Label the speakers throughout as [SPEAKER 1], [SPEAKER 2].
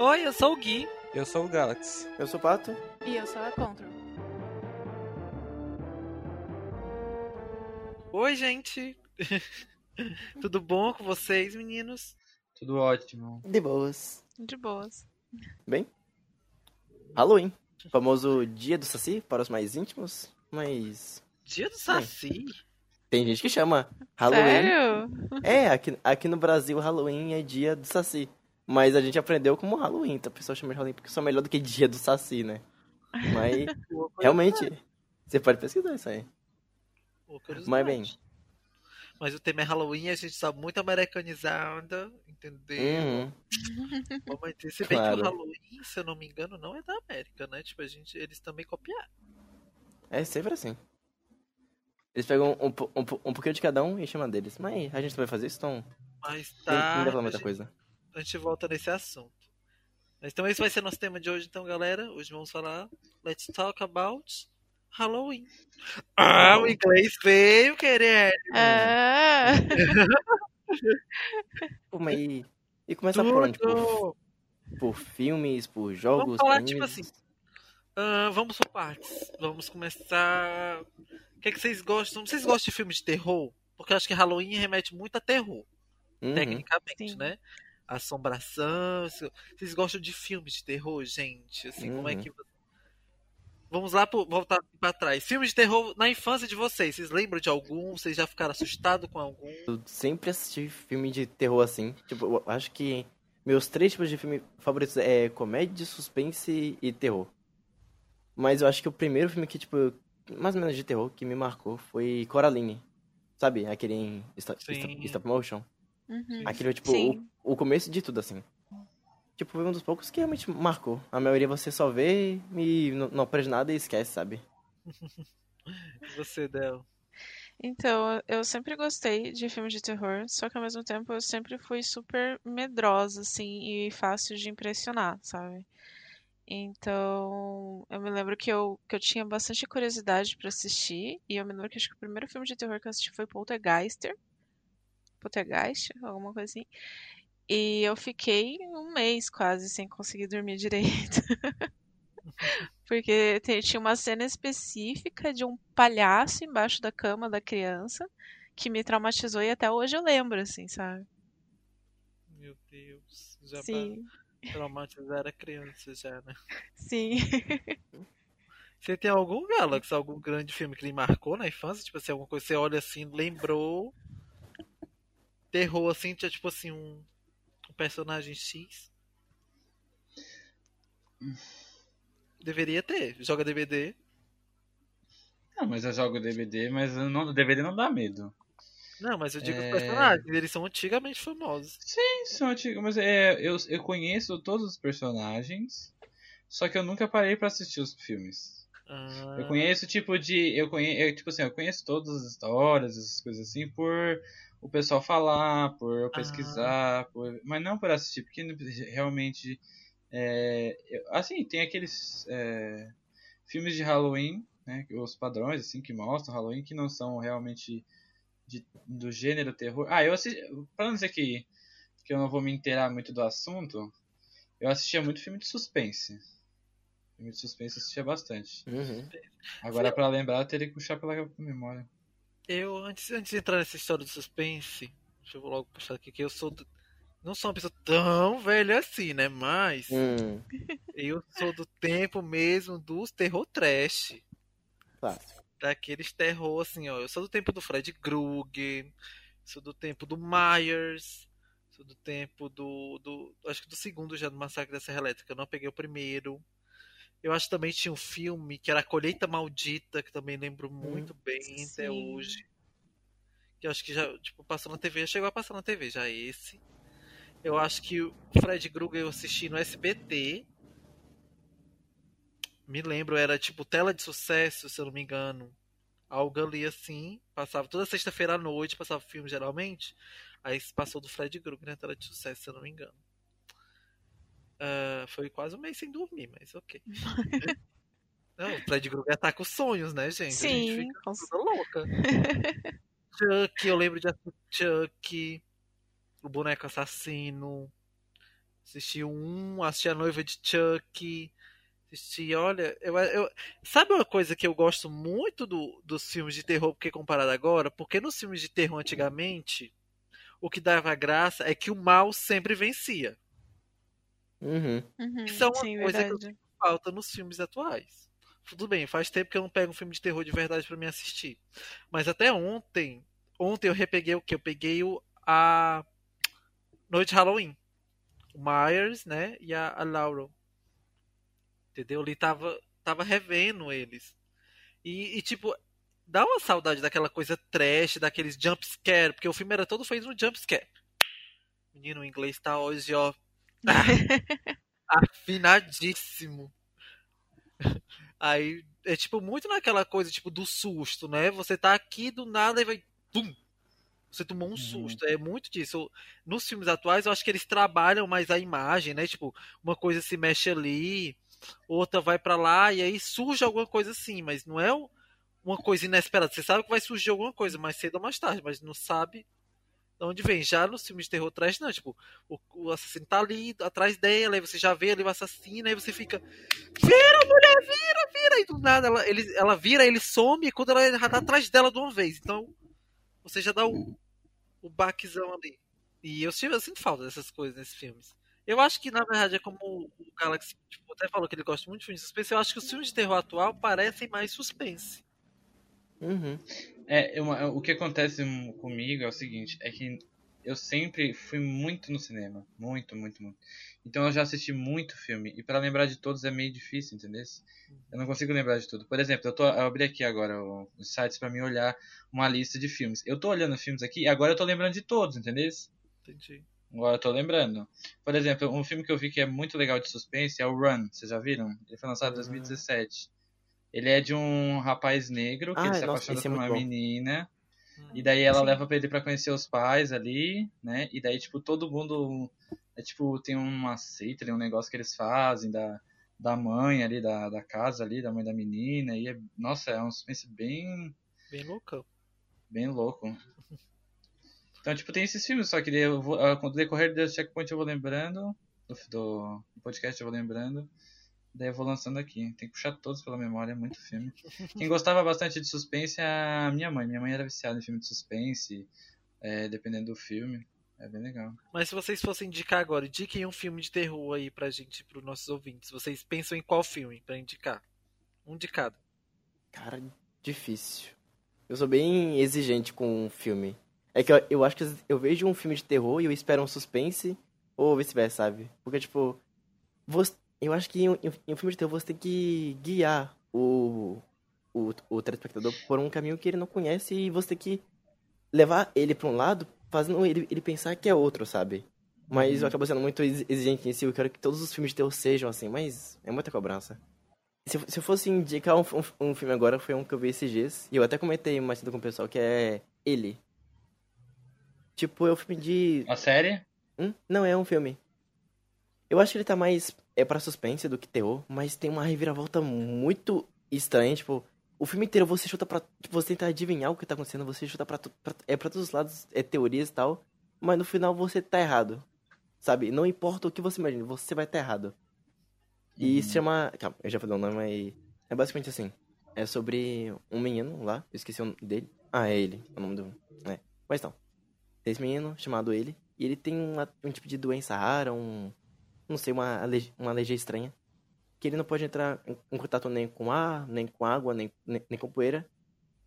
[SPEAKER 1] Oi, eu sou o Gui.
[SPEAKER 2] Eu sou o Galaxy.
[SPEAKER 3] Eu sou o Pato.
[SPEAKER 4] E eu sou a Control.
[SPEAKER 1] Oi, gente. Tudo bom com vocês, meninos?
[SPEAKER 2] Tudo ótimo.
[SPEAKER 3] De boas.
[SPEAKER 4] De boas.
[SPEAKER 3] Bem? Halloween. Famoso dia do Saci para os mais íntimos, mas.
[SPEAKER 1] Dia do Saci?
[SPEAKER 3] Tem gente que chama Halloween.
[SPEAKER 4] Sério?
[SPEAKER 3] É, aqui, aqui no Brasil, Halloween é dia do Saci. Mas a gente aprendeu como Halloween, então a pessoa chama de Halloween porque são melhor do que dia do Saci, né? Mas, realmente, você pode pesquisar isso aí. Mas bem,
[SPEAKER 1] Mas o tema é Halloween, a gente está muito americanizada, entendeu?
[SPEAKER 3] uhum,
[SPEAKER 1] dizer, se bem
[SPEAKER 3] Claro.
[SPEAKER 1] que o Halloween, se eu não me engano, não é da América, né? Tipo, a gente, eles também copiaram.
[SPEAKER 3] é sempre assim. Eles pegam um, um, po- um pouquinho de cada um e chamam deles. Mas a gente não vai fazer isso, então
[SPEAKER 1] Mas tá.
[SPEAKER 3] nem dá pra muita
[SPEAKER 1] gente,
[SPEAKER 3] coisa.
[SPEAKER 1] A gente volta nesse assunto. Mas, então esse vai ser nosso tema de hoje, então, galera. Hoje vamos falar Let's Talk About Halloween. Ah, o inglês veio, querer.
[SPEAKER 4] É.
[SPEAKER 3] Pô, mas e, começa por onde? Por,
[SPEAKER 1] Tudo!
[SPEAKER 3] por filmes, por jogos,
[SPEAKER 1] Vamos falar, tipo assim, Ah, vamos por partes. Vamos começar. O que, é que vocês gostam? Vocês gostam de filmes de terror? Porque eu acho que Halloween remete muito a terror,
[SPEAKER 3] Uhum.
[SPEAKER 1] tecnicamente,
[SPEAKER 4] Sim.
[SPEAKER 1] né? Assombração. Vocês gostam de filmes de terror, gente? Assim, como é
[SPEAKER 3] Uhum.
[SPEAKER 1] que. Vamos lá pro- voltar pra trás. Filmes de terror na infância de vocês. Vocês lembram de algum? Vocês já ficaram assustados com algum?
[SPEAKER 3] Eu sempre assisti filme de terror assim. Tipo, eu acho que meus três tipos de filme favoritos é comédia, suspense e terror. Mas eu acho que o primeiro filme que, tipo, mais ou menos de terror que me marcou foi Coraline. Sabe? Aquele em stop, stop, stop motion.
[SPEAKER 4] Uhum.
[SPEAKER 3] Aquele, tipo, o, o começo de tudo, assim. Tipo, foi um dos poucos que realmente marcou. A maioria você só vê e não, não aprende nada e esquece, sabe?
[SPEAKER 1] Você, Del?
[SPEAKER 4] Então, eu sempre gostei de filmes de terror, só que ao mesmo tempo eu sempre fui super medrosa, assim, e fácil de impressionar, sabe? Então, eu me lembro que eu, que eu tinha bastante curiosidade pra assistir, e eu me lembro que acho que o primeiro filme de terror que eu assisti foi Poltergeister. Poltergeist, alguma coisa assim. E eu fiquei um mês quase sem conseguir dormir direito. Porque tinha uma cena específica de um palhaço embaixo da cama da criança que me traumatizou e até hoje eu lembro, assim, sabe?
[SPEAKER 1] Meu Deus. Já
[SPEAKER 4] Sim,
[SPEAKER 1] pra traumatizar a criança já, né?
[SPEAKER 4] sim.
[SPEAKER 1] Você tem algum Galaxy, algum grande filme que lhe marcou na infância? Tipo assim, alguma coisa que você olha assim, lembrou. Terror assim, tinha tipo assim, um, um personagem X. Deveria ter. Joga DVD.
[SPEAKER 2] Não, mas eu jogo DVD, mas eu não, DVD não dá medo.
[SPEAKER 1] Não, mas eu digo os
[SPEAKER 2] É.
[SPEAKER 1] personagens, eles são antigamente famosos.
[SPEAKER 2] Sim, são antigos, mas é, eu, eu conheço todos os personagens, só que eu nunca parei pra assistir os filmes.
[SPEAKER 1] Ah,
[SPEAKER 2] Eu conheço tipo de. Eu conheço, tipo assim, eu conheço todas as histórias, essas coisas assim, por o pessoal falar, por eu pesquisar, por, mas não por assistir, porque realmente. é, eu- assim, tem aqueles é, filmes de Halloween, né? Os padrões assim que mostram Halloween que não são realmente de- do gênero terror. Ah, eu assisti. Pra não dizer que, que eu não vou me inteirar muito do assunto, eu assistia muito filme de suspense. Filme de suspense eu assistia bastante.
[SPEAKER 3] Uhum.
[SPEAKER 2] Agora, pra lembrar, eu teria que puxar pela memória.
[SPEAKER 1] Eu, antes, antes de entrar nessa história do suspense, deixa eu logo puxar aqui, que eu sou. do- não sou uma pessoa tão velha assim, né? Mas
[SPEAKER 3] Hum,
[SPEAKER 1] eu sou do tempo mesmo dos terror trash.
[SPEAKER 3] clássico.
[SPEAKER 1] Daqueles terror assim, ó. Eu sou do tempo do Fred Krueger, sou do tempo do Myers, sou do tempo do. do acho que do segundo já do Massacre da Serra Elétrica. Eu não peguei o primeiro. Eu acho que também tinha um filme que era A Colheita Maldita, que também lembro muito bem até
[SPEAKER 4] Sim.
[SPEAKER 1] hoje. Que eu acho que já, tipo, passou na TV, chegou a passar na TV já esse. Eu acho que o Fred Krueger eu assisti no SBT. Me lembro, era tipo tela de sucesso, se eu não me engano. Algo ali assim. Passava toda sexta-feira à noite, passava filme geralmente. Aí passou do Fred Krueger na tela de sucesso, se eu não me engano. Ah, foi quase um mês sem dormir, mas ok. não, o Fred Krueger ataca os sonhos, né, gente? a
[SPEAKER 4] Sim,
[SPEAKER 1] gente fica
[SPEAKER 4] com
[SPEAKER 1] toda louca. Chuck, eu lembro de assistir Chuck, o boneco assassino. Assisti o 1, assisti A Noiva de Chuck. Assisti, olha, eu, eu, sabe uma coisa que eu gosto muito do, dos filmes de terror, porque comparado agora? Porque nos filmes de terror antigamente, o que dava graça é que o mal sempre vencia.
[SPEAKER 3] Uhum.
[SPEAKER 4] Uhum,
[SPEAKER 1] Isso é uma
[SPEAKER 4] sim,
[SPEAKER 1] coisa que eu
[SPEAKER 4] verdade.
[SPEAKER 1] falta nos filmes atuais. Tudo bem, faz tempo que eu não pego um filme de terror de verdade pra me assistir. Mas até ontem, ontem eu repeguei o que? Eu peguei o a Noite de Halloween. O Myers, né? E a, a Laurel. Entendeu? Ele tava, tava revendo eles. E, e, tipo, dá uma saudade daquela coisa trash, daqueles jump scare, porque o filme era todo feito no jump scare. Menino, o inglês tá hoje, ó. afinadíssimo. Aí é tipo muito naquela coisa tipo do susto, né? Você tá aqui do nada e vai pum. Você tomou um susto. É muito disso. Nos filmes atuais, eu acho que eles trabalham mais a imagem, né? Tipo, uma coisa se mexe ali, outra vai pra lá e aí surge alguma coisa assim, mas não é um- uma coisa inesperada. Você sabe que vai surgir alguma coisa mais cedo ou mais tarde, mas não sabe de onde vem. Já nos filmes de terror trash, não. Tipo, o, o assassino tá ali atrás dela, aí você já vê ali o assassino, aí você fica. Vira, mulher, vira, vira! E do nada ela, ele, ela vira, ele some, e quando ela já tá atrás dela de uma vez. Então, você já dá o, o baquezão ali. E eu, eu sinto falta dessas coisas nesses filmes. Eu acho que, na verdade, é como o Galaxy tipo, até falou que ele gosta muito de filmes de suspense. Eu acho que os filmes de terror atual parecem mais suspense.
[SPEAKER 3] Uhum.
[SPEAKER 2] É, uma- o que acontece comigo é o seguinte, é que eu sempre fui muito no cinema, muito, muito, muito. Então eu já assisti muito filme e pra lembrar de todos é meio difícil, entendeu? Eu não consigo lembrar de tudo. Por exemplo, eu tô eu abri aqui agora os sites pra mim olhar uma lista de filmes. Eu tô olhando filmes aqui e agora eu tô lembrando de todos, entendeu?
[SPEAKER 1] Entendi.
[SPEAKER 2] Agora eu tô lembrando. Por exemplo, um filme que eu vi que é muito legal de suspense é o Run. Vocês já viram? Ele foi lançado em
[SPEAKER 3] Uhum.
[SPEAKER 2] 2017. Ele é de um rapaz negro que
[SPEAKER 3] Ah,
[SPEAKER 2] ele se
[SPEAKER 3] nossa,
[SPEAKER 2] apaixona
[SPEAKER 3] é
[SPEAKER 2] por uma
[SPEAKER 3] bom.
[SPEAKER 2] menina.
[SPEAKER 1] Hum.
[SPEAKER 2] E daí ela
[SPEAKER 4] Sim.
[SPEAKER 2] leva pra ele pra conhecer os pais ali, né? E daí, tipo, todo mundo. É tipo, tem uma seita ali, um negócio que eles fazem da, da mãe ali, da, da casa ali, da mãe da menina. E é, nossa, é um suspense bem,
[SPEAKER 1] Bem loucão.
[SPEAKER 2] bem louco. Então, tipo, tem esses filmes, só que eu vou, ah, com o decorrer do checkpoint eu vou lembrando, do, do podcast eu vou lembrando. Daí eu vou lançando aqui. Tem que puxar todos pela memória, é muito filme. Quem gostava bastante de suspense é a minha mãe. Minha mãe era viciada em filme de suspense, é, dependendo do filme. É bem legal.
[SPEAKER 1] Mas se vocês fossem indicar agora, indiquem um filme de terror aí pra gente, pros nossos ouvintes. Vocês pensam em qual filme pra indicar? Um de cada.
[SPEAKER 3] Cara, difícil. Eu sou bem exigente com um filme. É que eu, eu acho que eu vejo um filme de terror e eu espero um suspense, ou vice-versa, sabe? Porque, tipo, você, eu acho que em, um- em um filme de terror você tem que guiar o, o, o telespectador por um caminho que ele não conhece e você tem que levar ele pra um lado, fazendo ele, ele pensar que é outro, sabe? Mas eu acabo sendo muito ex- exigente em si, eu quero que todos os filmes de terror sejam assim, mas é muita cobrança. Se, se eu fosse indicar um, um, um filme agora, foi um que eu vi esses dias. E eu até comentei mais cedo com o pessoal, que é Ele. Tipo, é um filme de...
[SPEAKER 2] A série?
[SPEAKER 3] Hum? Não, é um filme. Eu acho que ele tá mais... É pra suspense do que terror, mas tem uma reviravolta muito estranha, tipo... O filme inteiro você chuta pra... Tipo, você tenta adivinhar o que tá acontecendo, você chuta pra é pra todos os lados, é teorias e tal. Mas no final você tá errado. Sabe? Não importa o que você imagina, você vai estar errado. E
[SPEAKER 2] Uhum.
[SPEAKER 3] se chama. Calma, eu já falei o nome, mas. É basicamente assim. É sobre um menino lá, eu esqueci o nome dele. Ah, é ele, o nome do. É. Mas não. Tem esse menino chamado ele, e ele tem uma- um tipo de doença rara, um. Não sei, uma, uma alergia estranha. Que ele não pode entrar em, em contato nem com ar, nem com água, nem, nem, nem com poeira.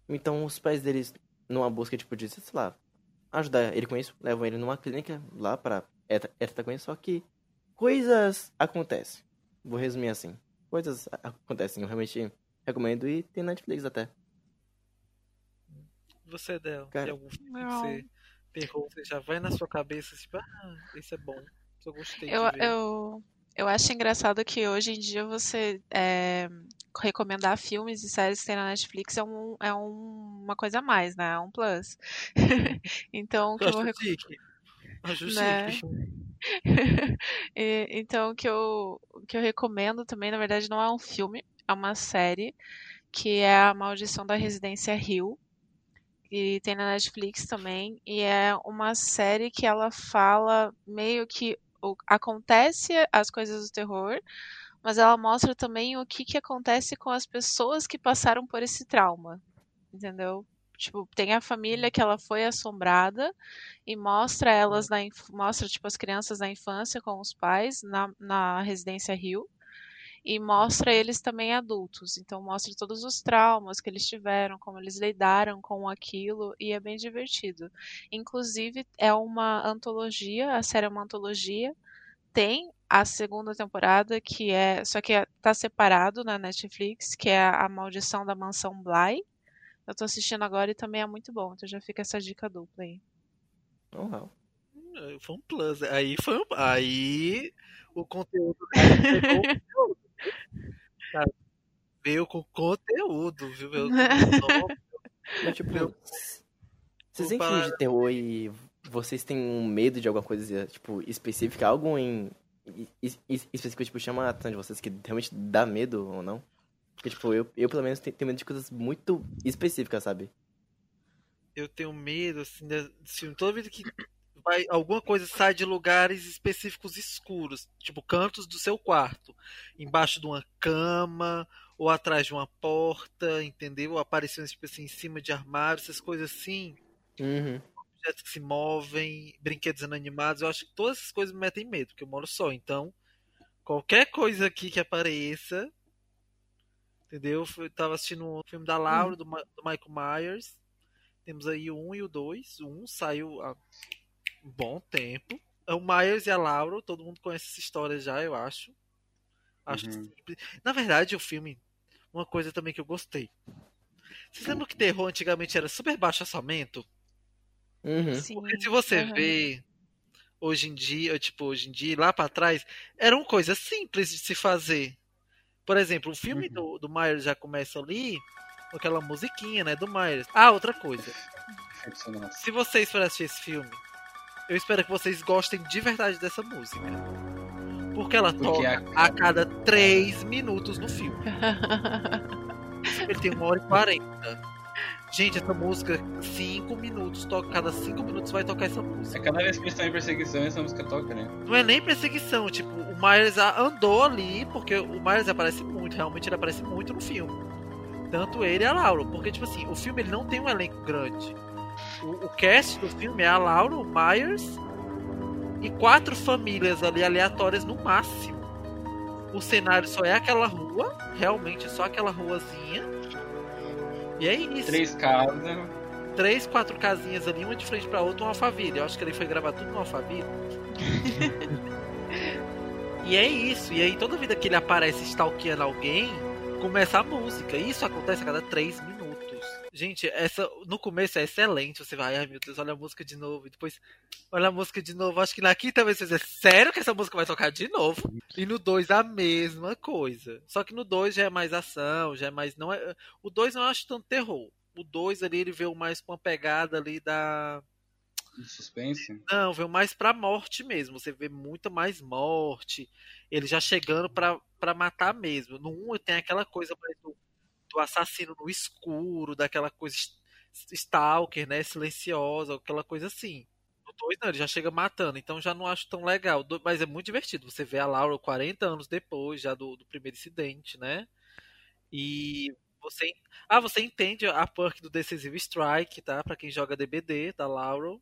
[SPEAKER 3] Então os pais deles, numa busca, tipo, de, sei lá, ajudar ele com isso, levam ele numa clínica lá pra é tratar com isso, só que coisas acontecem. Vou resumir assim. Coisas acontecem, eu realmente recomendo e tem Netflix até.
[SPEAKER 1] Você, Del,
[SPEAKER 3] Cara,
[SPEAKER 1] tem algum filme que você terror, você já vai na sua cabeça, tipo, ah, esse é bom. Eu gostei
[SPEAKER 4] Eu, eu, eu acho engraçado que hoje em dia você é, recomendar filmes e séries que tem na Netflix é, um, é um- uma coisa a mais, né? É um plus. então, o que eu vou recomendar. Né? E- então, o que eu, que eu recomendo também, na verdade, não é um filme, é uma série que é A Maldição da Residência Hill, que tem na Netflix também, e é uma série que ela fala meio que o, acontece as coisas do terror, mas ela mostra também o que, que acontece com as pessoas que passaram por esse trauma, entendeu? Tipo, tem a família que ela foi assombrada e mostra elas na mostra tipo as crianças na infância com os pais na, na residência Rio e mostra eles também adultos. Então mostra todos os traumas que eles tiveram, como eles lidaram com aquilo e é bem divertido. Inclusive é uma antologia, a série é uma antologia. Tem a segunda temporada que é, só que tá separado na Netflix, que é a Maldição da Mansão Bly eu tô assistindo agora e também é muito bom, então já fica essa dica dupla aí.
[SPEAKER 3] Oh, wow.
[SPEAKER 1] Foi um plus. Aí foi um... Aí o conteúdo veio com conteúdo, viu? Meu
[SPEAKER 3] Mas, tipo, vocês têm filme de terror e vocês têm um medo de alguma coisa, tipo, específica? Algo em específico, tipo, chama a atenção de vocês que realmente dá medo ou não? Porque, tipo, eu, eu pelo menos tenho, tenho medo de coisas muito específicas, sabe?
[SPEAKER 1] Eu tenho medo, assim, de, assim toda vez que vai, alguma coisa sai de lugares específicos escuros, tipo cantos do seu quarto, embaixo de uma cama ou atrás de uma porta, entendeu? Aparecendo tipo assim em cima de armários, essas coisas assim.
[SPEAKER 3] Uhum.
[SPEAKER 1] Objetos que se movem, brinquedos inanimados, eu acho que todas essas coisas me metem medo, porque eu moro só, então qualquer coisa aqui que apareça, Entendeu? Eu tava assistindo o filme da Laura, hum. do, do, Michael Myers. Temos aí o 1 e o 2. O 1 saiu há um bom tempo. É o Myers e a Laura, todo mundo conhece essa história já, eu acho. Acho uhum. simples. Na verdade, o filme, uma coisa também que eu gostei. Vocês lembram que terror antigamente era super baixo orçamento?
[SPEAKER 3] Uhum.
[SPEAKER 1] Porque se você uhum. vê hoje em dia, tipo, hoje em dia, lá para trás, eram coisas simples de se fazer. Por exemplo, o filme uhum. do, do Myers já começa ali com aquela musiquinha, né, do Myers. Ah, outra coisa. Se vocês forem assistir esse filme, eu espero que vocês gostem de verdade dessa música. Porque ela Porque toca a... a cada 3 minutos no filme. Ele tem uma hora e 40. Gente, essa música, 5 minutos, toca, cada 5 minutos vai tocar essa música.
[SPEAKER 2] É cada vez que eles estão em perseguição, essa música toca, né?
[SPEAKER 1] Não é nem perseguição, tipo, o Myers andou ali, porque o Myers aparece muito, realmente ele aparece muito no filme. Tanto ele e a Laura, porque, tipo assim, o filme ele não tem um elenco grande. O, o cast do filme é a Laura, o Myers e quatro famílias ali aleatórias no máximo. O cenário só é aquela rua, realmente só aquela ruazinha e é isso.
[SPEAKER 2] Três casas.
[SPEAKER 1] Três, quatro casinhas ali, uma de frente pra outra, um Alphaville. Eu acho que ele foi gravar tudo no Alphaville. e é isso. E aí toda vida que ele aparece stalkeando alguém, começa a música. E isso acontece a cada três minutos. Gente, essa no começo é excelente. Você vai, ai meu Deus, olha a música de novo. E depois, olha a música de novo. Acho que na quinta vez você dizer, sério que essa música vai tocar de novo? E no 2 a mesma coisa. Só que no 2 já é mais ação, já é mais. não é O 2 não acho tanto terror. O 2 ali ele veio mais com uma pegada ali da.
[SPEAKER 2] De suspense?
[SPEAKER 1] Não, veio mais pra morte mesmo. Você vê muita mais morte. Ele já chegando pra, pra matar mesmo. No 1 um, tem aquela coisa do, do assassino no escuro, daquela coisa stalker, né? Silenciosa, aquela coisa assim. No 2 não, ele já chega matando, então já não acho tão legal. Mas é muito divertido. Você vê a Laura 40 anos depois já do, do primeiro incidente, né? E você. Ah, você entende a perk do Decisive Strike, tá? Pra quem joga DBD, da Laura.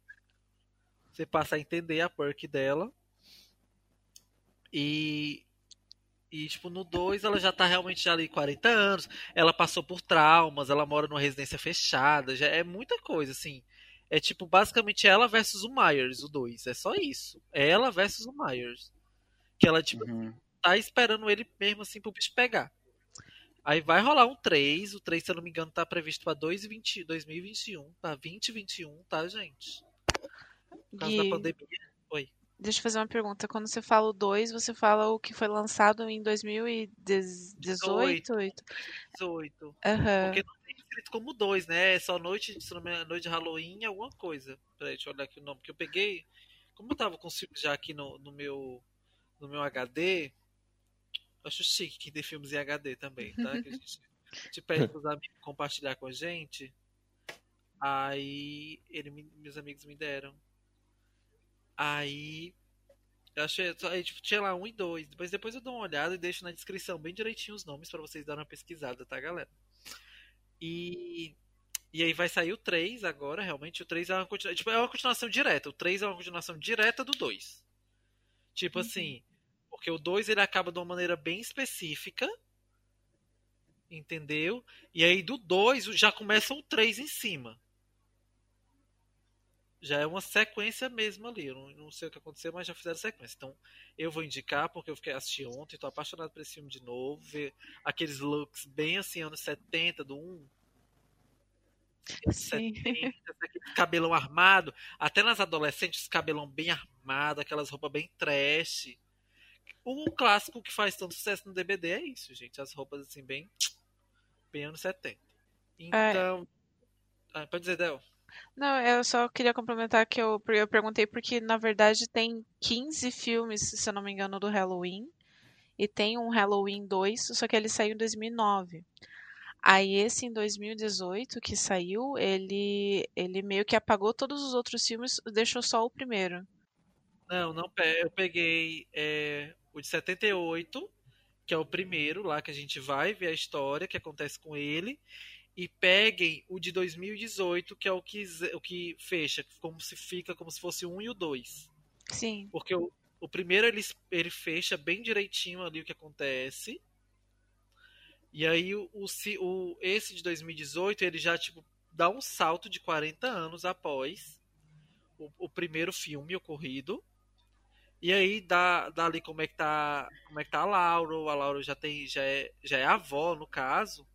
[SPEAKER 1] Você passa a entender a perk dela. E e, tipo, no 2 ela já tá realmente já ali 40 anos, ela passou por traumas, ela mora numa residência fechada, já é muita coisa, assim. É tipo, basicamente ela versus o Myers, o 2. É só isso. É ela versus o Myers. Que ela, tipo, uhum. tá esperando ele mesmo, assim, pro bicho pegar. Aí vai rolar um 3. O 3, se eu não me engano, tá previsto pra 2021, tá? 2021, tá, gente? Por causa e... da pandemia.
[SPEAKER 4] Deixa eu fazer uma pergunta. Quando você fala o 2, você fala o que foi lançado em 2018? 18.
[SPEAKER 1] 18.
[SPEAKER 4] Uhum.
[SPEAKER 1] Porque não tem escrito como 2, né? É só noite, se não me engano, noite de Halloween, alguma coisa. Peraí, deixa eu olhar aqui o nome. Que eu peguei. Como eu tava com filmes já aqui no, no, meu, no meu HD, acho chique que tem filmes em HD também, tá? Que a gente, gente pede pros amigos compartilhar com a gente. Aí ele, meus amigos me deram. Aí Eu achei, aí, tipo, tinha lá um e dois. Depois, depois eu dou uma olhada e deixo na descrição bem direitinho os nomes para vocês darem uma pesquisada, tá, galera? E, e aí vai sair o 3 agora, realmente. O 3 é uma, continu... tipo, é uma continuação direta. O 3 é uma continuação direta do 2. Tipo uhum. assim, porque o 2 ele acaba de uma maneira bem específica. Entendeu? E aí do 2 já começa o 3 em cima já é uma sequência mesmo ali. Eu não, não, sei o que aconteceu, mas já fizeram sequência. Então, eu vou indicar porque eu fiquei assisti ontem, tô apaixonado por esse filme de novo, ver aqueles looks bem assim, anos 70 do 1.
[SPEAKER 4] Sim. 70,
[SPEAKER 1] aquele cabelão armado, até nas adolescentes, cabelão bem armado, aquelas roupas bem trash. Um clássico que faz tanto sucesso no DBD é isso, gente. As roupas assim, bem. Bem anos 70. Então. É. Ah, pode dizer, Del.
[SPEAKER 4] Não, eu só queria complementar que eu, eu perguntei porque, na verdade, tem 15 filmes, se eu não me engano, do Halloween. E tem um Halloween 2, só que ele saiu em 2009. Aí esse em 2018 que saiu, ele ele meio que apagou todos os outros filmes, deixou só o primeiro.
[SPEAKER 1] Não, não, eu peguei é, o de 78, que é o primeiro lá que a gente vai ver a história que acontece com ele, e peguem o de 2018, que é o que, o que fecha, como se fica como se fosse o 1 e o 2.
[SPEAKER 4] Sim.
[SPEAKER 1] Porque o, o primeiro ele, ele fecha bem direitinho ali o que acontece. E aí o, o, o esse de 2018, ele já tipo dá um salto de 40 anos após o, o primeiro filme ocorrido. E aí dá, dá ali como é que tá, como é que tá a Laura, a Laura já tem já é, já é avó no caso.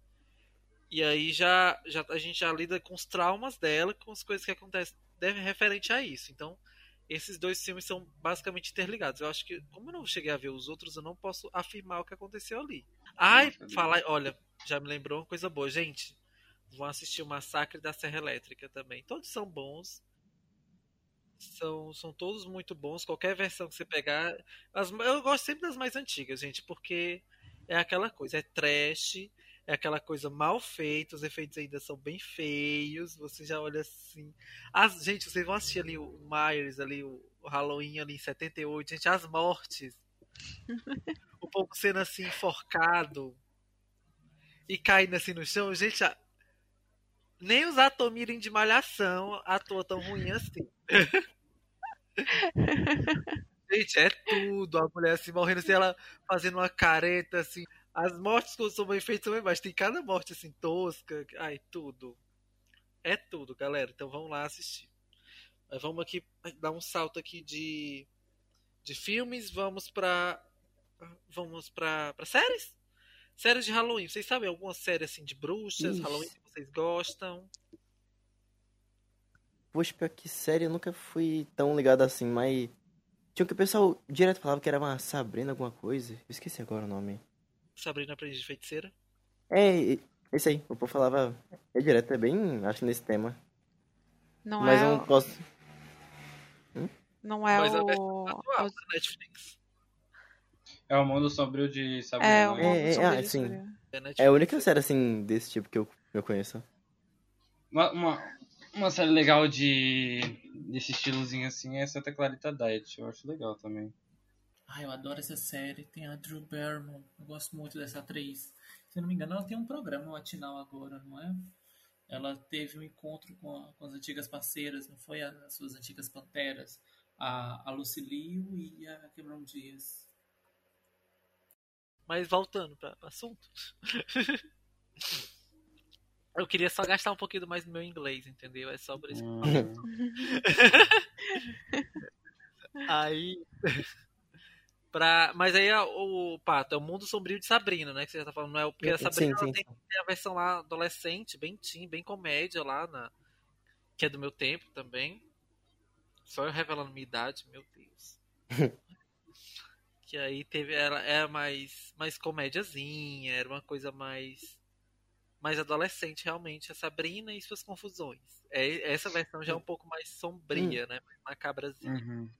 [SPEAKER 1] E aí já, já a gente já lida com os traumas dela, com as coisas que acontecem deve referente a isso. Então, esses dois filmes são basicamente interligados. Eu acho que, como eu não cheguei a ver os outros, eu não posso afirmar o que aconteceu ali. Ai, falar, olha, já me lembrou uma coisa boa, gente. Vão assistir o Massacre da Serra Elétrica também. Todos são bons. São, são todos muito bons. Qualquer versão que você pegar. As, eu gosto sempre das mais antigas, gente, porque é aquela coisa, é trash, é aquela coisa mal feita, os efeitos ainda são bem feios, você já olha assim. As, gente, vocês vão assistir ali o Myers, ali, o, Halloween ali em 78, gente, as mortes. o povo sendo assim enforcado e caindo assim no chão, gente, nem os Atomirim de malhação atua tão ruim assim. gente, é tudo. A mulher assim morrendo, assim, ela fazendo uma careta assim. As mortes quando são bem feitas também, mas tem cada morte assim tosca. Ai, tudo. É tudo, galera. Então vamos lá assistir. Mas vamos aqui dar um salto aqui de, de filmes. Vamos pra. Vamos pra, pra séries? Séries de Halloween. Vocês sabem alguma série assim de bruxas, Ixi. Halloween que vocês gostam?
[SPEAKER 3] Poxa, pior que série eu nunca fui tão ligado assim, mas. Tinha que o pessoal direto falava que era uma Sabrina alguma coisa. Eu esqueci agora o nome.
[SPEAKER 1] Sabrina Aprendiz de Feiticeira?
[SPEAKER 3] É, esse aí. O povo falava. É direto, é bem. Acho nesse tema.
[SPEAKER 4] Não
[SPEAKER 3] Mas
[SPEAKER 4] é.
[SPEAKER 3] eu não posso.
[SPEAKER 4] Hum? Não é
[SPEAKER 1] Mas
[SPEAKER 4] o.
[SPEAKER 1] a versão atual da Netflix.
[SPEAKER 2] É o mundo sombrio de Sabrina.
[SPEAKER 4] É, o
[SPEAKER 2] né?
[SPEAKER 3] É, é, ah,
[SPEAKER 4] isso,
[SPEAKER 3] sim.
[SPEAKER 1] É.
[SPEAKER 3] É a única série assim desse tipo que eu, eu conheço.
[SPEAKER 2] Uma, uma, uma série legal de desse estilozinho assim é Santa Clarita Diet. Eu acho legal também.
[SPEAKER 5] Ah, eu adoro essa série. Tem a Drew Barrymore. Eu gosto muito dessa atriz. Se eu não me engano, ela tem um programa matinal agora, não é? Ela teve um encontro com, a- com as antigas parceiras, não foi? As suas antigas panteras. A, a Lucilio e a Cameron Diaz.
[SPEAKER 1] Mas voltando para o assunto. Eu queria só gastar um pouquinho mais no meu inglês, entendeu? É só por isso.
[SPEAKER 2] Hum,
[SPEAKER 1] Aí. Pra... Mas aí a- o Pato, é o mundo sombrio de Sabrina, né? Que você já tá falando, não é? o- Porque a
[SPEAKER 3] Sim,
[SPEAKER 1] Sabrina ela
[SPEAKER 3] sim,
[SPEAKER 1] tem, tem a versão lá adolescente, bem teen, bem comédia lá, na... que é do meu tempo também. Só eu revelando minha idade, meu Deus. que aí teve. Ela era mais, mais comédiazinha, era uma coisa mais. Mais adolescente, realmente, a Sabrina e suas confusões. É, essa versão já é um pouco mais sombria, né? Mais macabrazinha.
[SPEAKER 2] uhum.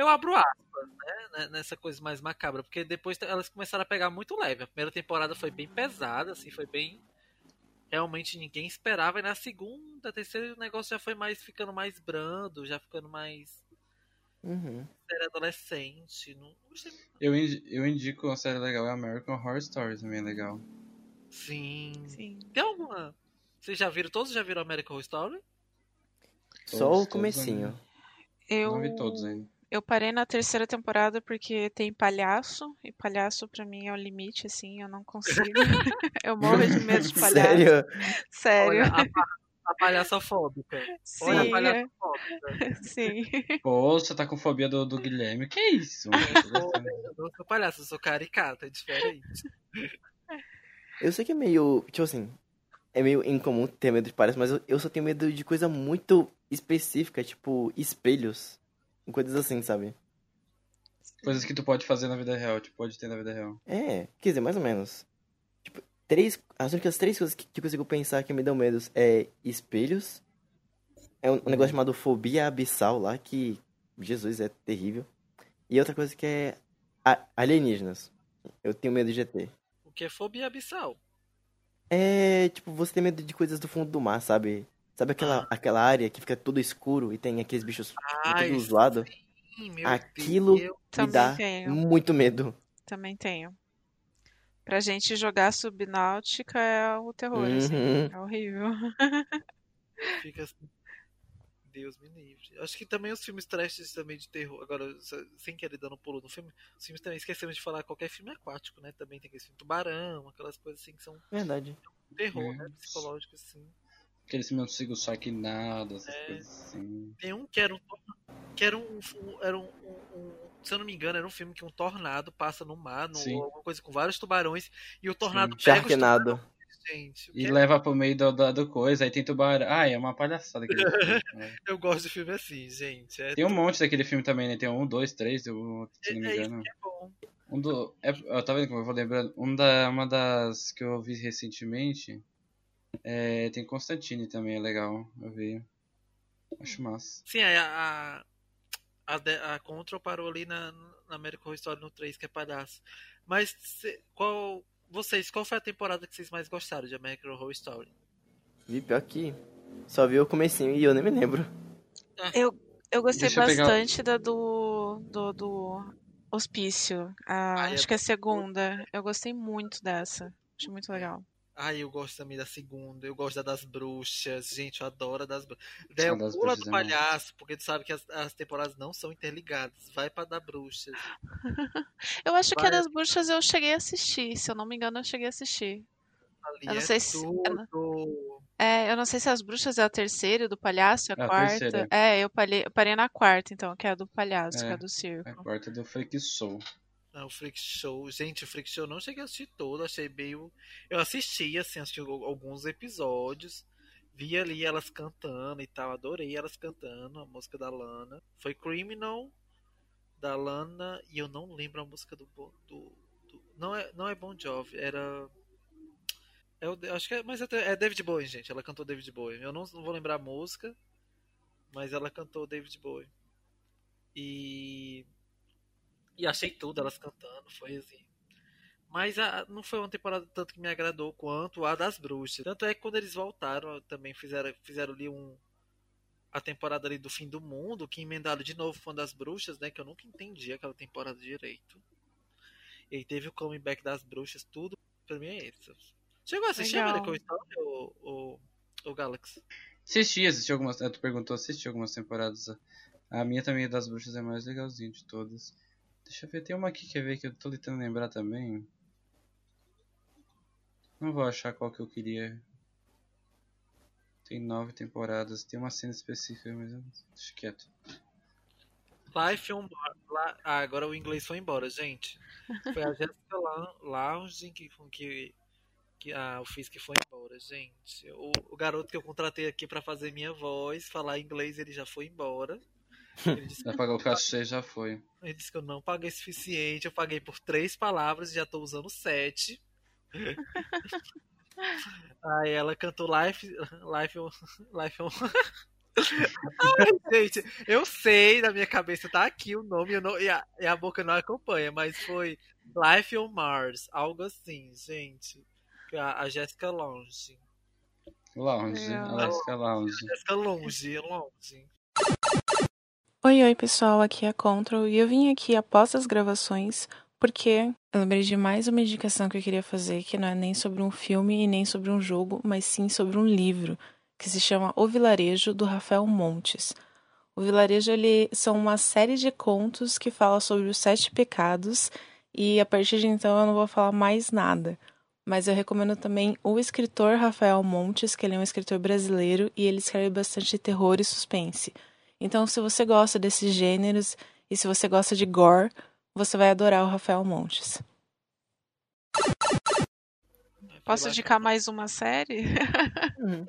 [SPEAKER 1] Eu abro aspas, né, né, nessa coisa mais macabra, porque depois elas começaram a pegar muito leve. A primeira temporada foi bem pesada, assim, foi bem. Realmente ninguém esperava. E na segunda, terceira, o negócio já foi mais ficando mais brando, já ficando mais.
[SPEAKER 3] Uhum.
[SPEAKER 1] Série adolescente. Não.
[SPEAKER 2] Eu, eu indico uma série legal, é American Horror Story também é legal.
[SPEAKER 1] Sim.
[SPEAKER 4] Sim.
[SPEAKER 1] Tem alguma. Vocês já viram? Todos já viram American Horror Story?
[SPEAKER 3] Só
[SPEAKER 2] Todos,
[SPEAKER 3] o
[SPEAKER 2] todos
[SPEAKER 3] comecinho.
[SPEAKER 4] Eu,
[SPEAKER 2] Não vi todos ainda.
[SPEAKER 4] Eu parei na terceira temporada porque tem palhaço, e palhaço pra mim é o limite, assim, eu não consigo. eu morro de medo de palhaço.
[SPEAKER 3] Sério?
[SPEAKER 4] Sério.
[SPEAKER 1] Olha, a, a palhaçafóbica. Olha a
[SPEAKER 4] Sim,
[SPEAKER 1] palhaçafóbica.
[SPEAKER 4] sim.
[SPEAKER 2] Pô, você tá com fobia do, do Guilherme. Que isso? Eu
[SPEAKER 1] não sou palhaço, eu sou caricata, é diferente.
[SPEAKER 3] Eu sei que é meio. Tipo assim. É meio incomum ter medo de palhaço, mas eu, eu só tenho medo de coisa muito específica, tipo espelhos. Coisas assim, sabe?
[SPEAKER 2] Coisas que tu pode fazer na vida real, tipo, pode ter na vida real.
[SPEAKER 3] É, quer dizer, mais ou menos. Tipo, três. As únicas três coisas que, que eu consigo pensar que me dão medo é espelhos. É um, um negócio chamado fobia abissal lá, que. Jesus, é terrível. E outra coisa que é a- alienígenas. Eu tenho medo de ET.
[SPEAKER 1] O que é fobia abissal?
[SPEAKER 3] É, tipo, você tem medo de coisas do fundo do mar, sabe? Sabe aquela, aquela área que fica tudo escuro e tem aqueles bichos tipo,
[SPEAKER 1] Ai, sim, meu
[SPEAKER 3] Aquilo
[SPEAKER 1] Deus.
[SPEAKER 3] me
[SPEAKER 4] Também
[SPEAKER 3] dá
[SPEAKER 4] tenho.
[SPEAKER 3] muito medo.
[SPEAKER 4] Também tenho. Pra gente jogar subnáutica é o terror, assim.
[SPEAKER 3] Uhum.
[SPEAKER 4] É horrível.
[SPEAKER 1] Fica assim. Deus me livre. Acho que também os filmes trashes também de terror. Agora, se- sem querer dando um pulo no filme, os filmes também esquecemos de falar qualquer filme aquático, né? Também tem aquele filme Tubarão, aquelas coisas assim que são
[SPEAKER 3] Verdade.
[SPEAKER 1] terror,
[SPEAKER 2] É.
[SPEAKER 1] né? Psicológico, assim.
[SPEAKER 2] Aqueles filmes não consigo saquinado, essas
[SPEAKER 1] É.
[SPEAKER 2] coisas assim.
[SPEAKER 1] Tem um que era um que era um, era um, um- um- se eu não me engano, era um filme que um tornado passa no mar, no,
[SPEAKER 2] Sim.
[SPEAKER 1] alguma coisa com vários tubarões, e o tornado
[SPEAKER 2] Sim.
[SPEAKER 1] pega
[SPEAKER 3] Sharknado.
[SPEAKER 1] tubarões, gente. O
[SPEAKER 2] E
[SPEAKER 1] é-
[SPEAKER 2] leva pro meio do, do, do coisa, aí tem tubarão. Ah, é uma palhaçada aquele filme. né?
[SPEAKER 1] Eu gosto de filme assim, gente. É,
[SPEAKER 2] Tem um monte daquele filme também, né? Tem um, dois, três, eu- se não me
[SPEAKER 1] é
[SPEAKER 2] engano.
[SPEAKER 1] é bom.
[SPEAKER 2] Um do. É, eu tá vendo como eu vou lembrando? Um da, uma das que eu vi recentemente. É, tem Constantine também, é legal. Eu vi. Acho massa.
[SPEAKER 1] Sim, a, a, a, de- a Control parou ali na, na American Horror Story no 3, que é palhaço. Mas cê- qual. Vocês, qual foi a temporada que vocês mais gostaram de American Horror Story?
[SPEAKER 3] Vi pior que só vi o comecinho e eu nem me lembro.
[SPEAKER 4] Eu, eu gostei
[SPEAKER 2] Deixa eu pegar-
[SPEAKER 4] bastante da do, do, do Hospício. A-
[SPEAKER 1] Ai,
[SPEAKER 4] acho
[SPEAKER 1] é
[SPEAKER 4] que é a segunda. Eu gostei muito dessa. Achei muito legal.
[SPEAKER 1] Ai, eu gosto também da segunda, eu gosto da das bruxas, gente, eu adoro a das bruxas.
[SPEAKER 2] A
[SPEAKER 1] Daí
[SPEAKER 2] das
[SPEAKER 1] pula
[SPEAKER 2] bruxas
[SPEAKER 1] do
[SPEAKER 2] é
[SPEAKER 1] palhaço, porque tu sabe que as, as temporadas não são interligadas. Vai pra dar bruxas.
[SPEAKER 4] Eu acho que a
[SPEAKER 1] Vai.
[SPEAKER 4] das bruxas eu cheguei a assistir. Se eu não me engano, eu cheguei a assistir.
[SPEAKER 1] Ali
[SPEAKER 4] Eu não
[SPEAKER 1] é
[SPEAKER 4] sei se-
[SPEAKER 1] tudo.
[SPEAKER 4] É, eu não sei se as bruxas é a terceira do palhaço é a
[SPEAKER 2] É a
[SPEAKER 4] quarta.
[SPEAKER 2] terceira.
[SPEAKER 4] É, eu parei, eu parei na quarta, então, que é a do palhaço, que é
[SPEAKER 2] É,
[SPEAKER 4] a do circo.
[SPEAKER 2] A quarta do Freak Soul.
[SPEAKER 1] O Freak Show. Gente, o Freak Show eu não cheguei a assistir todo, achei meio. Eu assisti, assim, assisti al- alguns episódios. Vi ali elas cantando e tal, adorei elas cantando, a música da Lana. Foi Criminal da Lana e eu não lembro a música do. Do, do- não, é, não é Bon Jovi, era. É o, acho que é, mas é, é David Bowie, gente. Ela cantou David Bowie. Eu não, não vou lembrar a música, mas ela cantou David Bowie. E e achei tudo elas cantando, foi assim. Mas a- não foi uma temporada tanto que me agradou quanto a das bruxas. Tanto é que quando eles voltaram, também fizeram, fizeram ali um. A temporada ali do fim do mundo, que emendaram de novo a das bruxas, né? Que eu nunca entendi aquela temporada direito. E aí teve o comeback das bruxas, tudo. Pra mim é isso. Chegou a assistir
[SPEAKER 4] Legal.
[SPEAKER 1] American Story ou, ou, ou Galaxy?
[SPEAKER 2] Assisti, assisti algumas. Tu perguntou, assisti algumas temporadas. A minha também das bruxas é a mais legalzinha de todas. Deixa eu ver, tem uma aqui, quer ver, que eu tô tentando lembrar também. Não vou achar qual que eu queria. Tem nove temporadas, tem uma cena específica, mas eu deixa quieto.
[SPEAKER 1] Life on. La- Ah, agora o inglês foi embora, gente. Foi a Jessica Lounge que, que, que ah, o Fisk foi embora, gente. O, o garoto que eu contratei aqui pra fazer minha voz, falar inglês, ele já foi embora. Ele disse,
[SPEAKER 2] Já pagou o cachê, já foi.
[SPEAKER 1] ele disse que eu não paguei suficiente. Eu paguei por três palavras e já tô usando sete. Aí ela cantou Life, Life, on- Life on... Ai, gente, eu sei, na minha cabeça tá aqui o nome eu não- e, a, e a boca não acompanha, mas foi Life on Mars, algo assim, gente. A, a Jessica Longe.
[SPEAKER 2] Lounge,
[SPEAKER 4] Legal.
[SPEAKER 2] Alaska Lounge.
[SPEAKER 1] Jessica Longe, Longe.
[SPEAKER 4] Oi, oi, pessoal, aqui é a Control e eu vim aqui após as gravações porque eu lembrei de mais uma indicação que eu queria fazer, que não é nem sobre um filme e nem sobre um jogo, mas sim sobre um livro, que se chama O Vilarejo, do Rafael Montes. O Vilarejo ele são uma série de contos que fala sobre os sete pecados e a partir de então eu não vou falar mais nada. Mas eu recomendo também o escritor Rafael Montes, que ele é um escritor brasileiro e ele escreve bastante terror e suspense. Então, se você gosta desses gêneros e se você gosta de gore, você vai adorar o Rafael Montes. Posso indicar mais uma série?
[SPEAKER 3] Uhum.